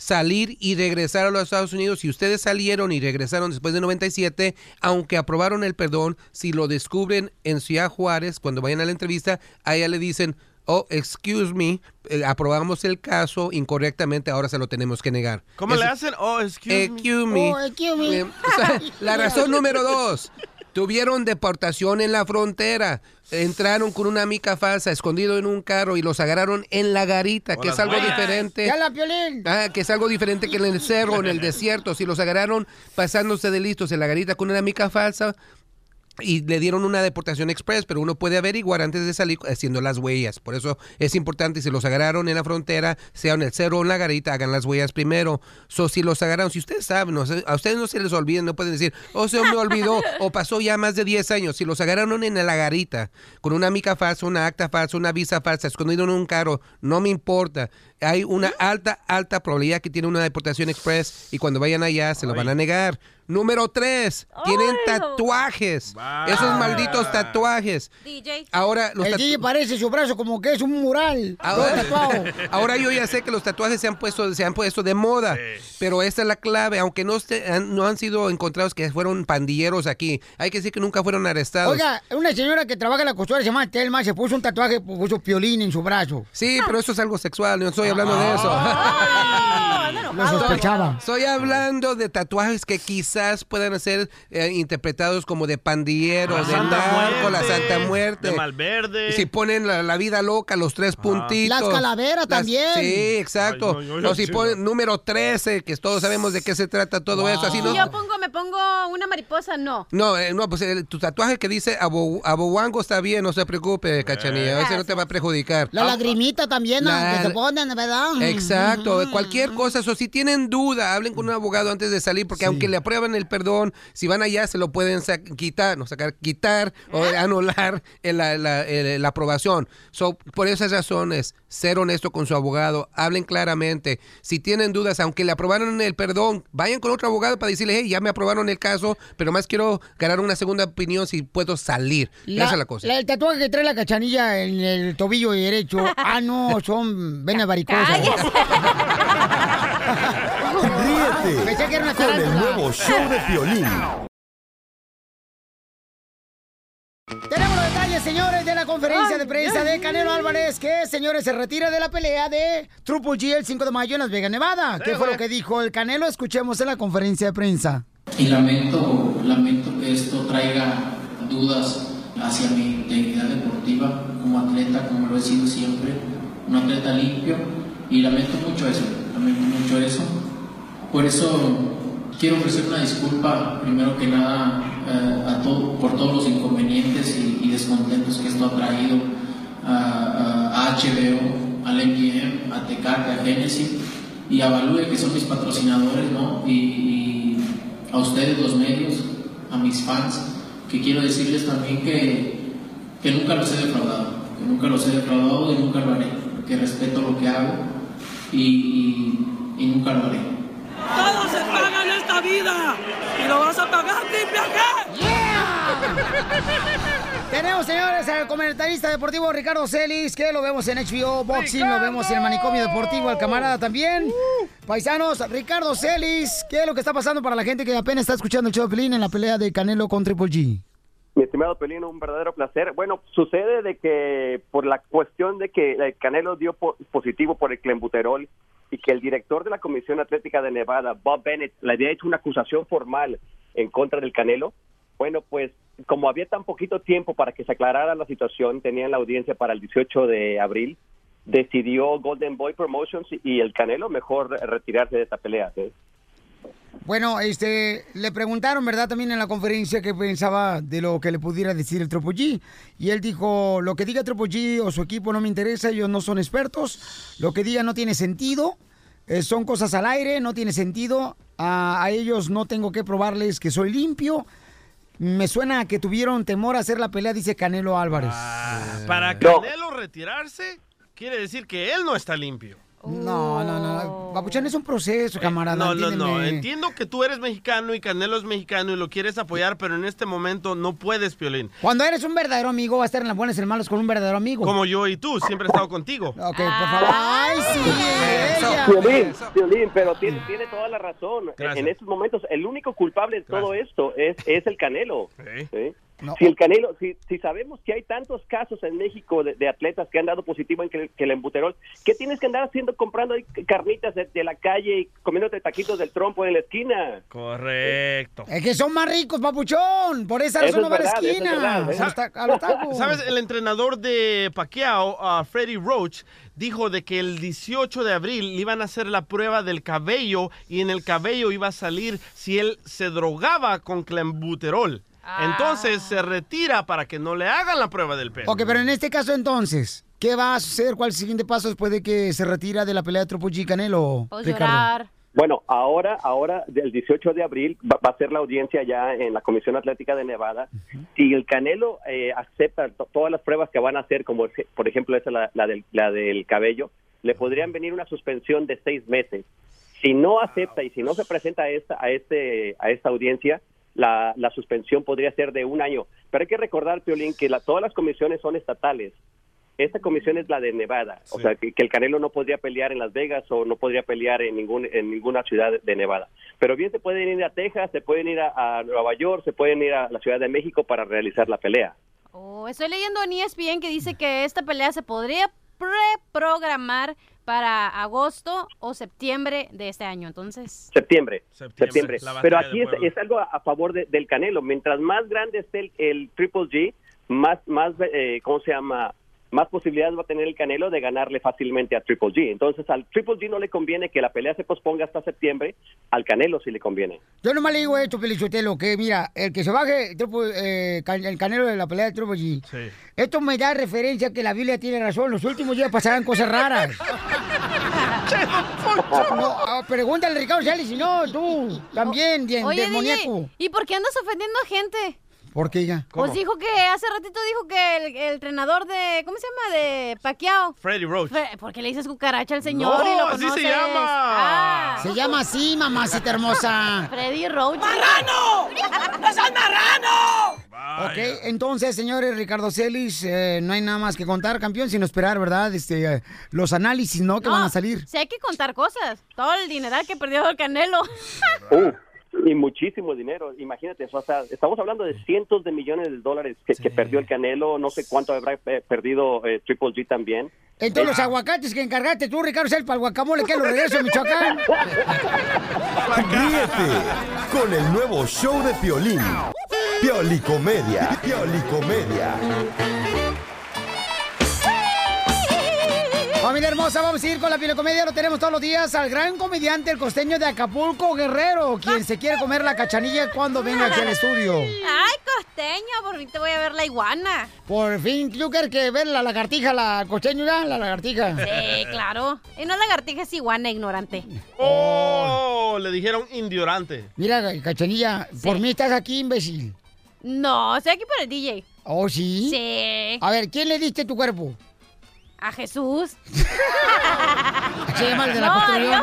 salir y regresar a los Estados Unidos. Si ustedes salieron y regresaron después de 97, aunque aprobaron el perdón, si lo descubren en Ciudad Juárez, cuando vayan a la entrevista, a ella le dicen, oh, excuse me, eh, aprobamos el caso incorrectamente, ahora se lo tenemos que negar. ¿Cómo le hacen? Oh, excuse me. Oh, excuse me. Eh, o sea, la razón número dos. Tuvieron deportación en la frontera. Entraron con una mica falsa, escondido en un carro y los agarraron en la garita, que es algo diferente. Ya la Piolín. Ah, que es algo diferente que en el cerro, en el desierto. Si los agarraron pasándose de listos en la garita con una mica falsa y le dieron una deportación express, pero uno puede averiguar antes de salir haciendo las huellas. Por eso es importante, si los agarraron en la frontera, sea en el cerro o en la garita, hagan las huellas primero. So, si los agarraron, si ustedes saben, no a ustedes no se les olviden, no pueden decir, oh, se me olvidó, o pasó ya más de 10 años. Si los agarraron en la garita, con una mica falsa, una acta falsa, una visa falsa, escondido en un carro, no me importa. Hay una alta, alta probabilidad que tiene una deportación express y cuando vayan allá se lo van a negar. Número tres, tienen tatuajes. Esos malditos tatuajes. DJ. Ahora los El tatu- DJ parece su brazo como que es un mural. Ahora, yo ya sé que los tatuajes se han puesto, se han puesto de moda, pero esta es la clave, aunque no, esté- han, no han sido encontrados que fueron pandilleros aquí. Hay que decir que nunca fueron arrestados. Oiga, una señora que trabaja en la costura se llama Telma, se puso un tatuaje, puso piolín en su brazo. Sí, pero eso es algo sexual, no estoy hablando de eso. Lo sospechaba. Estoy hablando de tatuajes que quizás puedan ser eh, interpretados como de pandillero, La de Santa narco, la Muerte, Santa Muerte. de Malverde. Si ponen la, la vida loca, los tres puntitos. Las calaveras también. Sí, exacto. Ay, no, yo o ya si ponen número 13, que todos sabemos de qué se trata todo eso. Así Si no. yo pongo, me pongo una mariposa, no. No, eh, no, pues el- tu tatuaje que dice abo, abowango está bien, no se preocupe, cachanilla. Ese no te va a perjudicar. La lagrimita también, ¿no? La- que se ponen, ¿verdad? Exacto, cualquier cosa, o si tienen duda, hablen con un abogado antes de salir, porque aunque le el perdón, si van allá se lo pueden sa- quitar, no sacar, quitar o anular el- la, la- el- la aprobación. So, por esas razones, ser honesto con su abogado, hablen claramente. Si tienen dudas, aunque le aprobaron el perdón, vayan con otro abogado para decirle, hey, ya me aprobaron el caso, pero más quiero ganar una segunda opinión si puedo salir. Esa es la cosa. la- el tatuaje que trae la cachanilla en el tobillo derecho. Ah, no, son venas varicosas. Con el nuevo show de Piolín. Tenemos los detalles, señores, de la conferencia de prensa de Canelo Álvarez, que, señores, se retira de la pelea de Triple G el 5 de mayo en Las Vegas, Nevada. ¿Qué fue lo que dijo el Canelo? Escuchemos en la conferencia de prensa. Y lamento, lamento que esto traiga dudas hacia mi integridad deportiva como atleta, como lo he sido siempre, un atleta limpio, y lamento mucho eso, lamento mucho eso. Por eso quiero ofrecer una disculpa, primero que nada, eh, a todo, por todos los inconvenientes y, descontentos que esto ha traído a, HBO, al MGM, a Tecate, a Genesis y a Value, que son mis patrocinadores, ¿no? Y, a ustedes, los medios, a mis fans, que quiero decirles también que, que nunca los he defraudado, que nunca los he defraudado y nunca lo haré, que respeto lo que hago y nunca lo haré. Todo se paga en esta vida y lo vas a pagar, triple Tenemos, señores, al comentarista deportivo Ricardo Celis, que lo vemos en HBO Boxing, lo vemos en el manicomio deportivo, al camarada también. Paisanos, Ricardo Celis, ¿qué es lo que está pasando para la gente que apenas está escuchando el show de Pelín en la pelea de Canelo con Triple G? Mi estimado Pelino, un verdadero placer. Bueno, sucede de que por la cuestión de que el Canelo dio po- positivo por el clenbuterol y que el director de la Comisión Atlética de Nevada, Bob Bennett, le había hecho una acusación formal en contra del Canelo. Bueno, pues como había tan poquito tiempo para que se aclarara la situación, tenían la audiencia para el 18 de abril, decidió Golden Boy Promotions y el Canelo mejor retirarse de esta pelea. ¿sí? Bueno, este, le preguntaron, ¿verdad? También en la conferencia que pensaba de lo que le pudiera decir el Tropo G. Y él dijo, lo que diga Tropo G o su equipo no me interesa, ellos no son expertos. Lo que diga no tiene sentido. eh, son cosas al aire, no tiene sentido. A, a ellos no tengo que probarles que soy limpio. Me suena a que tuvieron temor a hacer la pelea, dice Canelo Álvarez. Para Canelo retirarse, quiere decir que él no está limpio. No, no, no. Papuchón es un proceso, camarada. No, no, no. Entiendo que tú eres mexicano y Canelo es mexicano y lo quieres apoyar, pero en este momento no puedes, Piolín. Cuando eres un verdadero amigo, va a estar en las buenas y en las malas con un verdadero amigo. Como yo y tú, siempre he estado contigo. Ok, por favor. ¡Ay, sí! ella. Violín, Violín, pero tiene, tiene toda la razón. Gracias. En estos momentos, el único culpable de todo esto es, es el Canelo. ¿sí? No. Si el Canelo, si, si sabemos que hay tantos casos en México de, de atletas que han dado positivo en que, que el embuterol, ¿qué tienes que andar haciendo comprando ahí carnitas de, de la calle y comiéndote taquitos del trompo en la esquina? Correcto. Es que son más ricos, papuchón. Por esa Eso razón no va a la es verdad, eso es esquina. verdad, ¿eh? A. ¿Sabes? El entrenador de Pacquiao, uh, Freddie Roach, dijo de que el 18 de abril le iban a hacer la prueba del cabello y en el cabello iba a salir si él se drogaba con clenbuterol. Entonces se retira para que no le hagan la prueba del pelo. Ok, pero en este caso entonces, ¿qué va a suceder? ¿Cuál es el siguiente paso después de que se retira de la pelea de Tropo G Canelo? Pues? Bueno, ahora, ahora, del 18 de abril va, va a ser la audiencia ya en la Comisión Atlética de Nevada. Si el Canelo eh, acepta to- todas las pruebas que van a hacer, como por ejemplo esa la, la del, la del cabello, le podrían venir una suspensión de seis meses. Si no acepta y si no se presenta a esta, a este, a esta audiencia, la, la suspensión podría ser de un año. Pero hay que recordar, Piolín, que la- todas las comisiones son estatales. Esta comisión es la de Nevada, o sea, que, que el Canelo no podría pelear en Las Vegas o no podría pelear en ningún en ninguna ciudad de Nevada. Pero bien se pueden ir a Texas, se pueden ir a, a Nueva York, se pueden ir a la Ciudad de México para realizar la pelea. Oh, estoy leyendo en ESPN que dice que esta pelea se podría preprogramar para agosto o septiembre de este año. Entonces, Septiembre. Septiembre, Pero aquí es, algo a, a favor de- del Canelo. Mientras más grande esté el, el Triple G, más, más eh, ¿cómo se llama? Más posibilidades va a tener el Canelo de ganarle fácilmente a Triple G. Entonces, al Triple G no le conviene que la pelea se posponga hasta septiembre. Al Canelo sí le conviene. Yo nomás le digo esto, Pelichotelo, que mira, el que se baje Tropo- eh, Can- el canelo de la pelea de Tropo G, esto me da referencia a que la Biblia tiene razón. Los últimos días pasarán cosas raras. No, ah, pregúntale a Ricardo Sales si no, tú también, bien, oye, demoníaco. DJ, ¿y por qué andas ofendiendo a gente? ¿Por qué, hija? Pues dijo que hace ratito dijo que el, el entrenador de, ¿cómo se llama? De Pacquiao. Freddie Roach. Fre- ¿Por qué le dices cucaracha al señor No, y lo así se llama. Ah. Se llama así, mamacita hermosa. Freddy Roach. ¡Marrano! ¡No seas marrano! Ok, entonces, señores, Ricardo Celis, eh, no hay nada más que contar, campeón, sino esperar, ¿verdad? Este, eh, los análisis, ¿no? Que van a salir. Sí, hay que contar cosas. Todo el dineral que perdió el Canelo. Uh, y muchísimo dinero. Imagínate, o sea, estamos hablando de cientos de millones de dólares que, que perdió el Canelo. No sé cuánto habrá eh, perdido eh, Triple G también. Entonces, los aguacates que encargaste tú, Ricardo Celis, para el guacamole, que lo regreso a Michoacán. Ríete con el nuevo show de Piolín. Piolicomedia. Piolicomedia. Familia hermosa, vamos a ir con la pilecomedia. Lo tenemos todos los días al gran comediante, el costeño de Acapulco, Guerrero, quien se quiere comer la cachanilla cuando venga aquí al estudio. Ay, costeño, por fin te voy a ver la iguana. Por fin, tú quieres que ver la lagartija, la costeño ya, la lagartija. Sí, claro. Y no lagartija es iguana, ignorante. Oh, le dijeron indiorante. Mira, cachanilla, por mí estás aquí, imbécil. No, estoy aquí para el DJ. ¿Oh, sí? Sí. A ver, ¿quién le diste tu cuerpo? A Jesús. Se llama el de la no, adiós.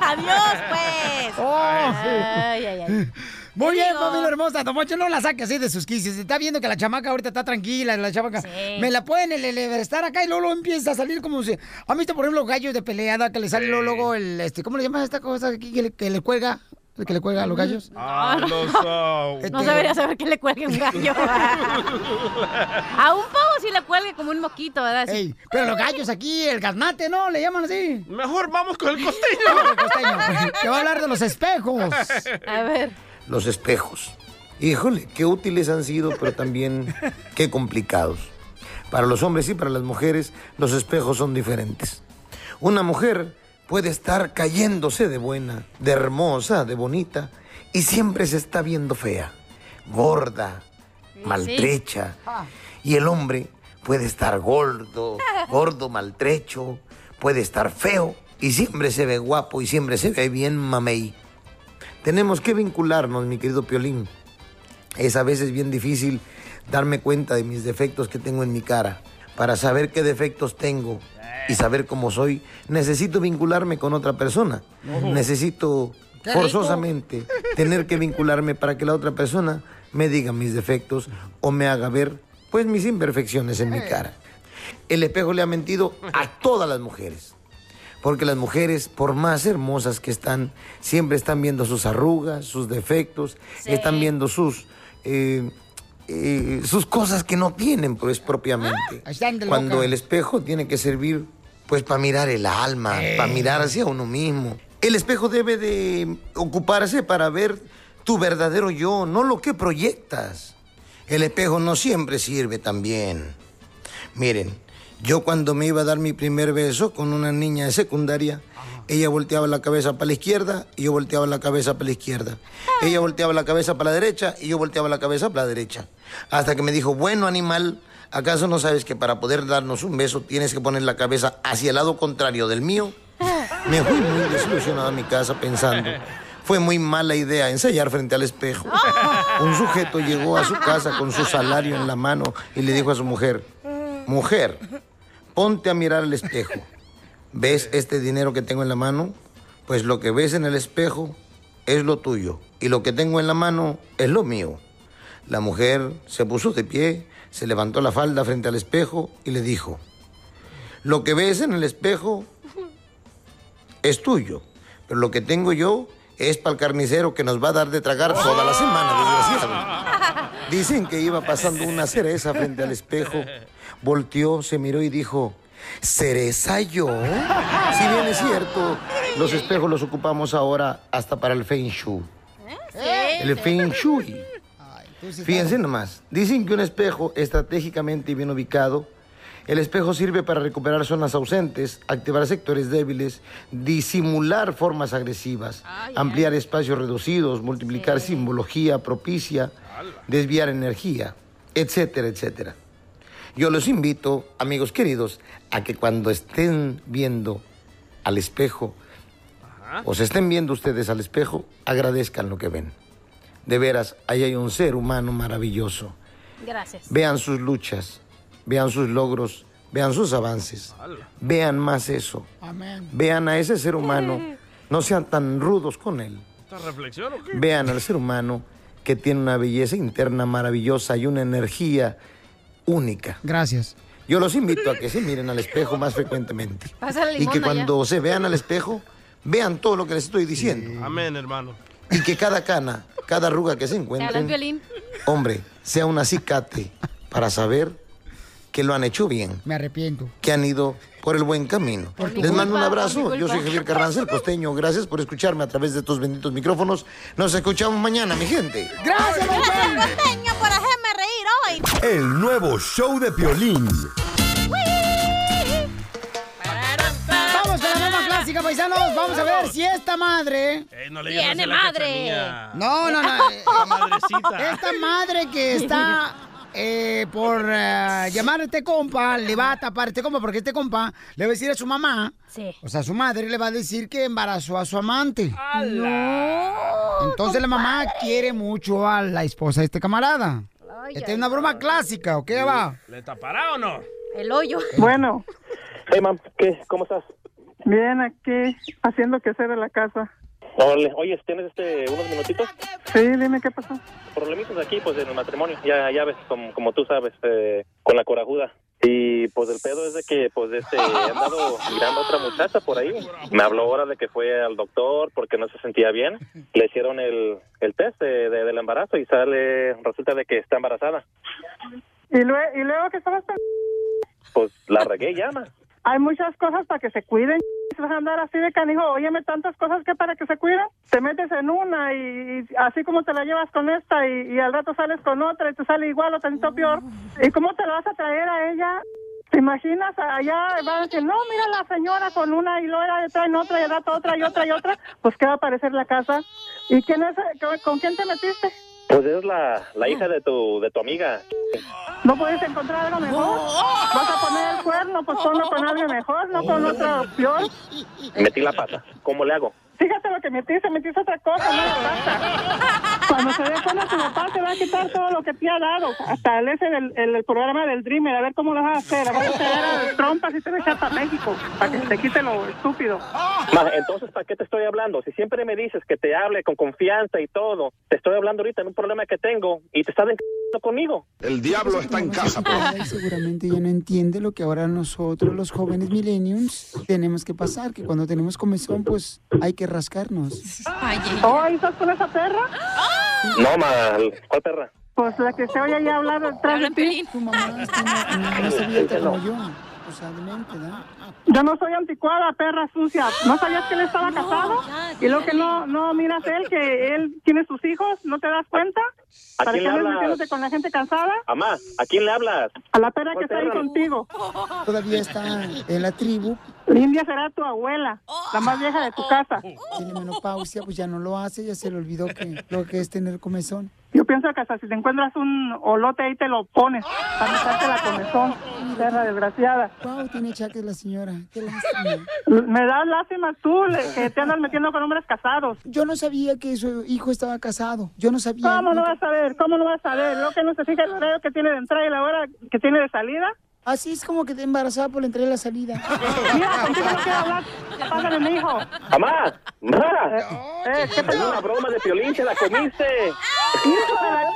Adiós, pues. Oh. Ay, ay, ay. Muy bien, digo? familia hermosa. Don Poncho, no la saque así de sus quises. Está viendo que la chamaca ahorita está tranquila. La chamaca. Me la pueden el, el- estar acá y luego, luego empieza a salir como si. ¿Han visto, por ejemplo, gallos de peleada que le sale luego, luego el. Este, ¿Cómo le llaman esta cosa aquí que le, que le cuelga? Que le cuelga a los gallos. Ah, los, ah, No debería saber que le cuelgue un gallo. A un pavo sí le cuelgue como un moquito, ¿verdad? Sí. Ey, pero los gallos aquí, el gaznate, ¿no? Le llaman así. Mejor vamos con el costeño. Vamos con el costeño. Que va a hablar de los espejos. A ver. Los espejos. Híjole, qué útiles han sido, pero también qué complicados. Para los hombres y para las mujeres, los espejos son diferentes. Una mujer puede estar cayéndose de buena, de hermosa, de bonita, y siempre se está viendo fea, gorda, maltrecha. Y el hombre puede estar gordo, gordo, maltrecho, puede estar feo, y siempre se ve guapo y siempre se ve bien mamey. Tenemos que vincularnos, mi querido Piolín. Es a veces bien difícil darme cuenta de mis defectos que tengo en mi cara. Para saber qué defectos tengo y saber cómo soy, necesito vincularme con otra persona. Necesito forzosamente tener que vincularme para que la otra persona me diga mis defectos o me haga ver pues mis imperfecciones en mi cara. El espejo le ha mentido a todas las mujeres. Porque las mujeres, por más hermosas que están, siempre están viendo sus arrugas, sus defectos, están viendo sus, eh, eh, sus cosas que no tienen, pues, propiamente. de Cuando el espejo tiene que servir, pues, para mirar el alma, Eh. para mirar hacia uno mismo. El espejo debe de ocuparse para ver tu verdadero yo, no lo que proyectas. El espejo no siempre sirve tan bien. Miren, yo cuando me iba a dar mi primer beso con una niña de secundaria, ella volteaba la cabeza para la izquierda y yo volteaba la cabeza para la izquierda. Ella volteaba la cabeza para la derecha y yo volteaba la cabeza para la derecha. Hasta que me dijo, bueno animal, ¿acaso no sabes que para poder darnos un beso tienes que poner la cabeza hacia el lado contrario del mío? Me fui muy desilusionado a mi casa pensando, fue muy mala idea ensayar frente al espejo. Un sujeto llegó a su casa con su salario en la mano y le dijo a su mujer, mujer, ponte a mirar al espejo. ¿Ves este dinero que tengo en la mano? Pues lo que ves en el espejo es lo tuyo y lo que tengo en la mano es lo mío. La mujer se puso de pie, se levantó la falda frente al espejo y le dijo, lo que ves en el espejo es tuyo, pero lo que tengo yo es para el carnicero que nos va a dar de tragar toda la semana, desgraciado. Dicen que iba pasando una cereza frente al espejo, volteó, se miró y dijo, ¿cereza yo? Si bien es cierto, los espejos los ocupamos ahora hasta para el Feng Shui. El Feng Shui. Fíjense nomás, dicen que un espejo estratégicamente bien ubicado, el espejo sirve para recuperar zonas ausentes, activar sectores débiles, disimular formas agresivas, ampliar espacios reducidos, multiplicar simbología propicia, desviar energía, etcétera, etcétera. Yo los invito, amigos queridos, a que cuando estén viendo al espejo, o se estén viendo ustedes al espejo, agradezcan lo que ven. De veras, ahí hay un ser humano maravilloso. Gracias. Vean sus luchas, vean sus logros, vean sus avances. Vean más eso. Amén. Vean a ese ser humano. No sean tan rudos con él. ¿Esta reflexión o qué? Vean al ser humano que tiene una belleza interna maravillosa y una energía única. Gracias. Yo los invito a que se miren al espejo más frecuentemente. Pásale Y limón que allá. cuando se vean al espejo, vean todo lo que les estoy diciendo. Amén, hermano. Y que cada cana, cada arruga que se ¿Te hablan encuentren, violín? hombre, sea un acicate para saber que lo han hecho bien, Me arrepiento. que han ido por el buen camino. Les mando un abrazo. Yo soy. Javier Carranza, el costeño. Gracias por escucharme a través de estos benditos micrófonos. Nos escuchamos mañana, mi gente. Gracias, Costeño, por hacerme reír hoy. El nuevo show de Piolín. Clásica, paisanos. Vamos a ver si esta madre. Ey, no le digas Tiene así madre. No, no, no. La madrecita. Esta madre que está eh, por eh, llamar a este compa, le va a tapar a este compa, porque este compa le va a decir a su mamá, o sea, a su madre le va a decir que embarazó a su amante. Entonces la mamá quiere mucho a la esposa de este camarada. Esta es una broma clásica, ¿ok? Va. ¿Le tapará o no? El hoyo. Bueno. Hey, mam, ¿qué? ¿Cómo estás? Bien, aquí haciendo que hacer en la casa. Órale. Oye, ¿tienes este, unos minutitos? Sí, dime qué pasó. Problemitas aquí, pues, en el matrimonio. Ya, ya ves, como, como tú sabes, eh, con la corajuda. Y, pues, el pedo es de que, pues, este, he andado mirando a otra muchacha por ahí. Me habló ahora de que fue al doctor porque no se sentía bien. Le hicieron el, el test de- de- del embarazo y sale, resulta de que está embarazada. ¿Y luego, y luego qué estabas? Pues, la regué llama. Hay muchas cosas para que se cuiden. vas a andar así de canijo? Óyeme, tantas cosas que para que se cuiden. Te metes en una y, así como te la llevas con esta y, al rato sales con otra y te sale igual o tantito peor. ¿Y cómo te la vas a traer a ella? ¿Te imaginas? Allá van a decir, no, mira la señora con una y luego traen otra y al rato otra y otra y otra. Pues, ¿qué va a parecer la casa? ¿Y quién es? ¿Con, con quién te metiste? Pues es la, la hija de tu, de tu amiga. ¿No puedes encontrar algo mejor? ¿Vas a poner el cuerno? Pues ponlo con alguien mejor, no con otra opción. Metí la pata. ¿Cómo le hago? Fíjate lo que metiste, metiste otra cosa, no pasa. Cuando se dé cuenta tu papá te va a quitar todo lo que te ha dado. Hasta el ese el, el programa del Dreamer, a ver cómo lo vas a hacer. Vas a trompas y te vas a México, para que te quite lo estúpido. Ma, entonces, ¿para qué te estoy hablando? Si siempre me dices que te hable con confianza y todo, te estoy hablando ahorita en un problema que tengo y te estás encantando conmigo. El diablo está en casa, Ay, seguramente ya no entiende lo que ahora nosotros, los jóvenes millennials, tenemos que pasar, que cuando tenemos comezón, pues hay que rascarnos. ¿Oh, ahí estás con esa perra? No, ma, ¿cuál perra? Pues la que se oye ahí hablar detrás de ti. Tu mamá es una, una sabienta como yo. Demente, ¿verdad? Yo no soy anticuada, perra sucia. ¿No sabías que él estaba casado? Y lo que no, no miras él, que él tiene sus hijos, ¿no te das cuenta? ¿A ¿Para quién qué le andas hablas? metiéndote con la gente cansada? Mamá, ¿a quién le hablas? A la perra que ¿Cuál está ahí contigo. Todavía está en la tribu. India será tu abuela, la más vieja de tu casa. Tiene menopausia, pues ya no lo hace, ya se le olvidó que lo que es tener comezón. Yo pienso que hasta si te encuentras un olote ahí te lo pones para quitarte la comezón, perra desgraciada. Wow, tiene chaques la señora. Qué lástima. Me das lástima tú, que te andas metiendo con hombres casados. Yo no sabía que su hijo estaba casado. Yo no sabía. ¿Cómo no vas a ver? ¿Cómo no vas a ver? ¿Lo que no se fija el horario que tiene de entrada y la hora que tiene de salida? Así es como que te embarazada por la entrada y la salida. Mira, contigo no quiero hablar. Pásale, mi hijo. Mamá, mamá. Eh, ¿qué Es pasó? una broma de piolín, te la comiste. Hijo de la...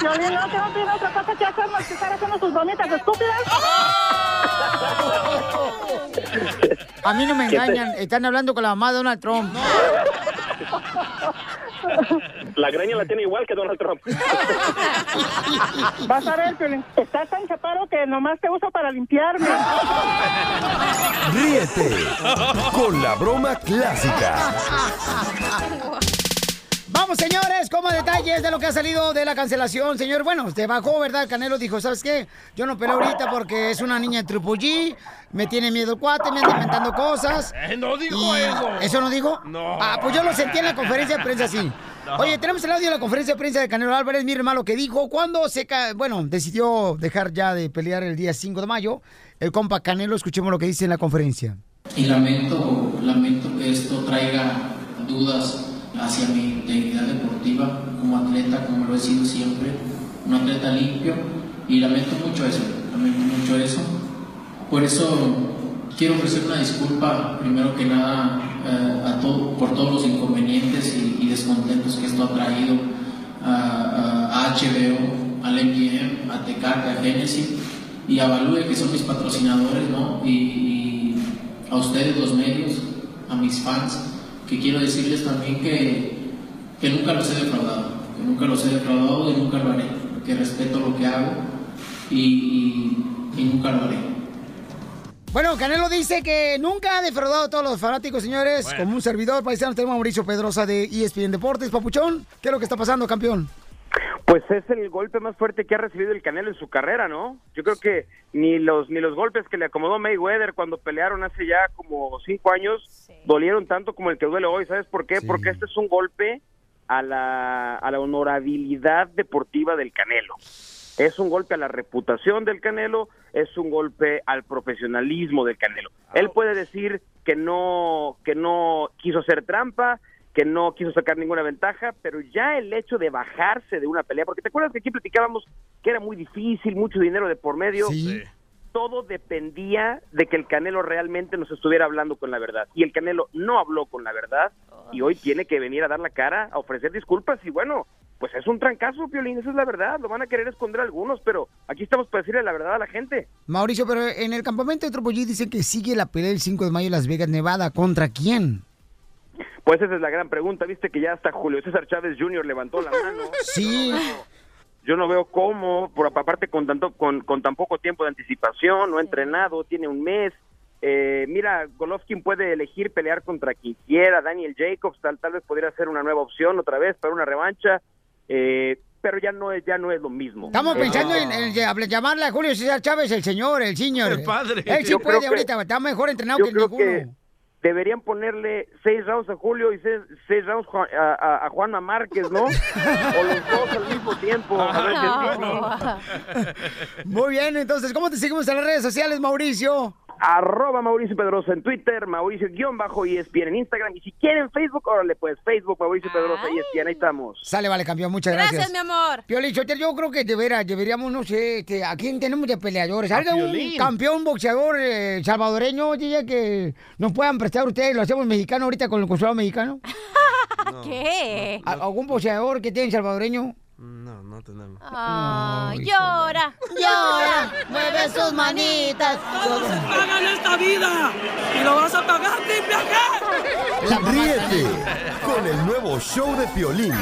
Violín, no, que no tiene otra cosa que hacer más que estar haciendo sus bromitas estúpidas. A mí no me ¿Qué engañan. Están hablando con la mamá de Donald Trump. La greña la tiene igual que Donald Trump. Vas a ver, Piolín, estás tan chaparro que nomás te uso para limpiarme. Ríete con la broma clásica. Vamos, señores, como detalles de lo que ha salido de la cancelación, señor. Bueno, se bajó, ¿verdad? Canelo dijo, ¿sabes qué? Yo no peleo ahorita porque es una niña de Triple G, me tiene miedo el cuate, me anda inventando cosas. Eh, no dijo Y- eso. ¿Eso no dijo? No. Ah, pues yo lo sentí en la conferencia de prensa así. No. Oye, tenemos el audio de la conferencia de prensa de Canelo Álvarez. Miren más lo que dijo. Cuando se, ca- bueno, decidió dejar ya de pelear el día 5 de mayo, el compa Canelo, escuchemos lo que dice en la conferencia. Y lamento, lamento que esto traiga dudas hacia mi integridad deportiva como atleta, como lo he sido siempre, un atleta limpio, y lamento mucho eso, lamento mucho eso. Por eso quiero ofrecer una disculpa, primero que nada, eh, por todos los inconvenientes y, descontentos que esto ha traído a, HBO, al MGM, a Tecate, a Genesis y a Value, que son mis patrocinadores, ¿no? Y, a ustedes, los medios, a mis fans, que quiero decirles también que, que nunca los he defraudado, que nunca los he defraudado y nunca lo haré, que respeto lo que hago y nunca lo haré. Bueno, Canelo dice que nunca ha defraudado a todos los fanáticos, señores. Bueno. Como un servidor paisano, tenemos a Mauricio Pedrosa de ESPN Deportes. Papuchón, ¿qué es lo que está pasando, campeón? Pues es el golpe más fuerte que ha recibido el Canelo en su carrera, ¿no? Yo creo que ni los ni los golpes que le acomodó Mayweather cuando pelearon hace ya como cinco años dolieron tanto como el que duele hoy. ¿Sabes por qué? Porque este es un golpe a la, a la honorabilidad deportiva del Canelo. Es un golpe a la reputación del Canelo, es un golpe al profesionalismo del Canelo. Él puede decir que no que no quiso hacer trampa, que no quiso sacar ninguna ventaja, pero ya el hecho de bajarse de una pelea, porque te acuerdas que aquí platicábamos que era muy difícil, mucho dinero de por medio, todo dependía de que el Canelo realmente nos estuviera hablando con la verdad. Y el Canelo no habló con la verdad y hoy tiene que venir a dar la cara, a ofrecer disculpas y bueno, pues es un trancazo, Piolín, esa es la verdad, lo van a querer esconder algunos, pero aquí estamos para decirle la verdad a la gente. Mauricio, pero en el campamento de Triple G dicen que sigue la pelea el 5 de mayo en Las Vegas, Nevada. ¿Contra quién? Pues esa es la gran pregunta, viste que ya hasta Julio César Chávez Jr. levantó la mano. Sí. Yo no veo cómo, por aparte con tanto con, con tan poco tiempo de anticipación, no ha entrenado, tiene un mes. Eh, mira, Golovkin puede elegir pelear contra quien quiera, Daniel Jacobs tal, tal vez podría ser una nueva opción otra vez para una revancha, eh, pero ya no es ya no es lo mismo. Estamos Eh, pensando en, en ll- llamarle a Julio César Chávez el señor, el señor. El padre. Él sí Yo puede que- ahorita, está mejor entrenado yo que creo ninguno. que deberían ponerle seis rounds a Julio y seis, seis rounds a, a- a Juanma Márquez, ¿no? o los dos al mismo tiempo. A ver qué Muy bien, entonces, ¿cómo te seguimos en las redes sociales, Mauricio? Arroba Mauricio Pedrosa en Twitter, Mauricio guion bajo ESPN en Instagram. Y si quieren Facebook, órale pues, Facebook Mauricio Pedrosa ESPN, ahí estamos. Sale, vale, campeón, muchas gracias. Gracias, mi amor. Piolín, yo creo que de veras deberíamos, no sé, este, ¿a quién tenemos de peleadores? ¿Alguien un campeón boxeador eh, salvadoreño, DJ, que nos puedan prestar ustedes? ¿Lo hacemos mexicano ahorita con el consulado mexicano? ¿Qué? ¿A- ¿Algún boxeador que tenga salvadoreño? No, no tenemos. Ah, llora, llora, mueve sus manitas. Todo se paga en esta vida y lo vas a pagar, triple G. Ríete con el nuevo show de Piolín.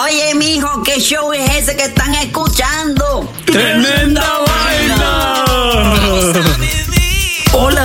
Oye, mijo, ¿qué show es ese que están escuchando? ¡Tremenda vaina! Hola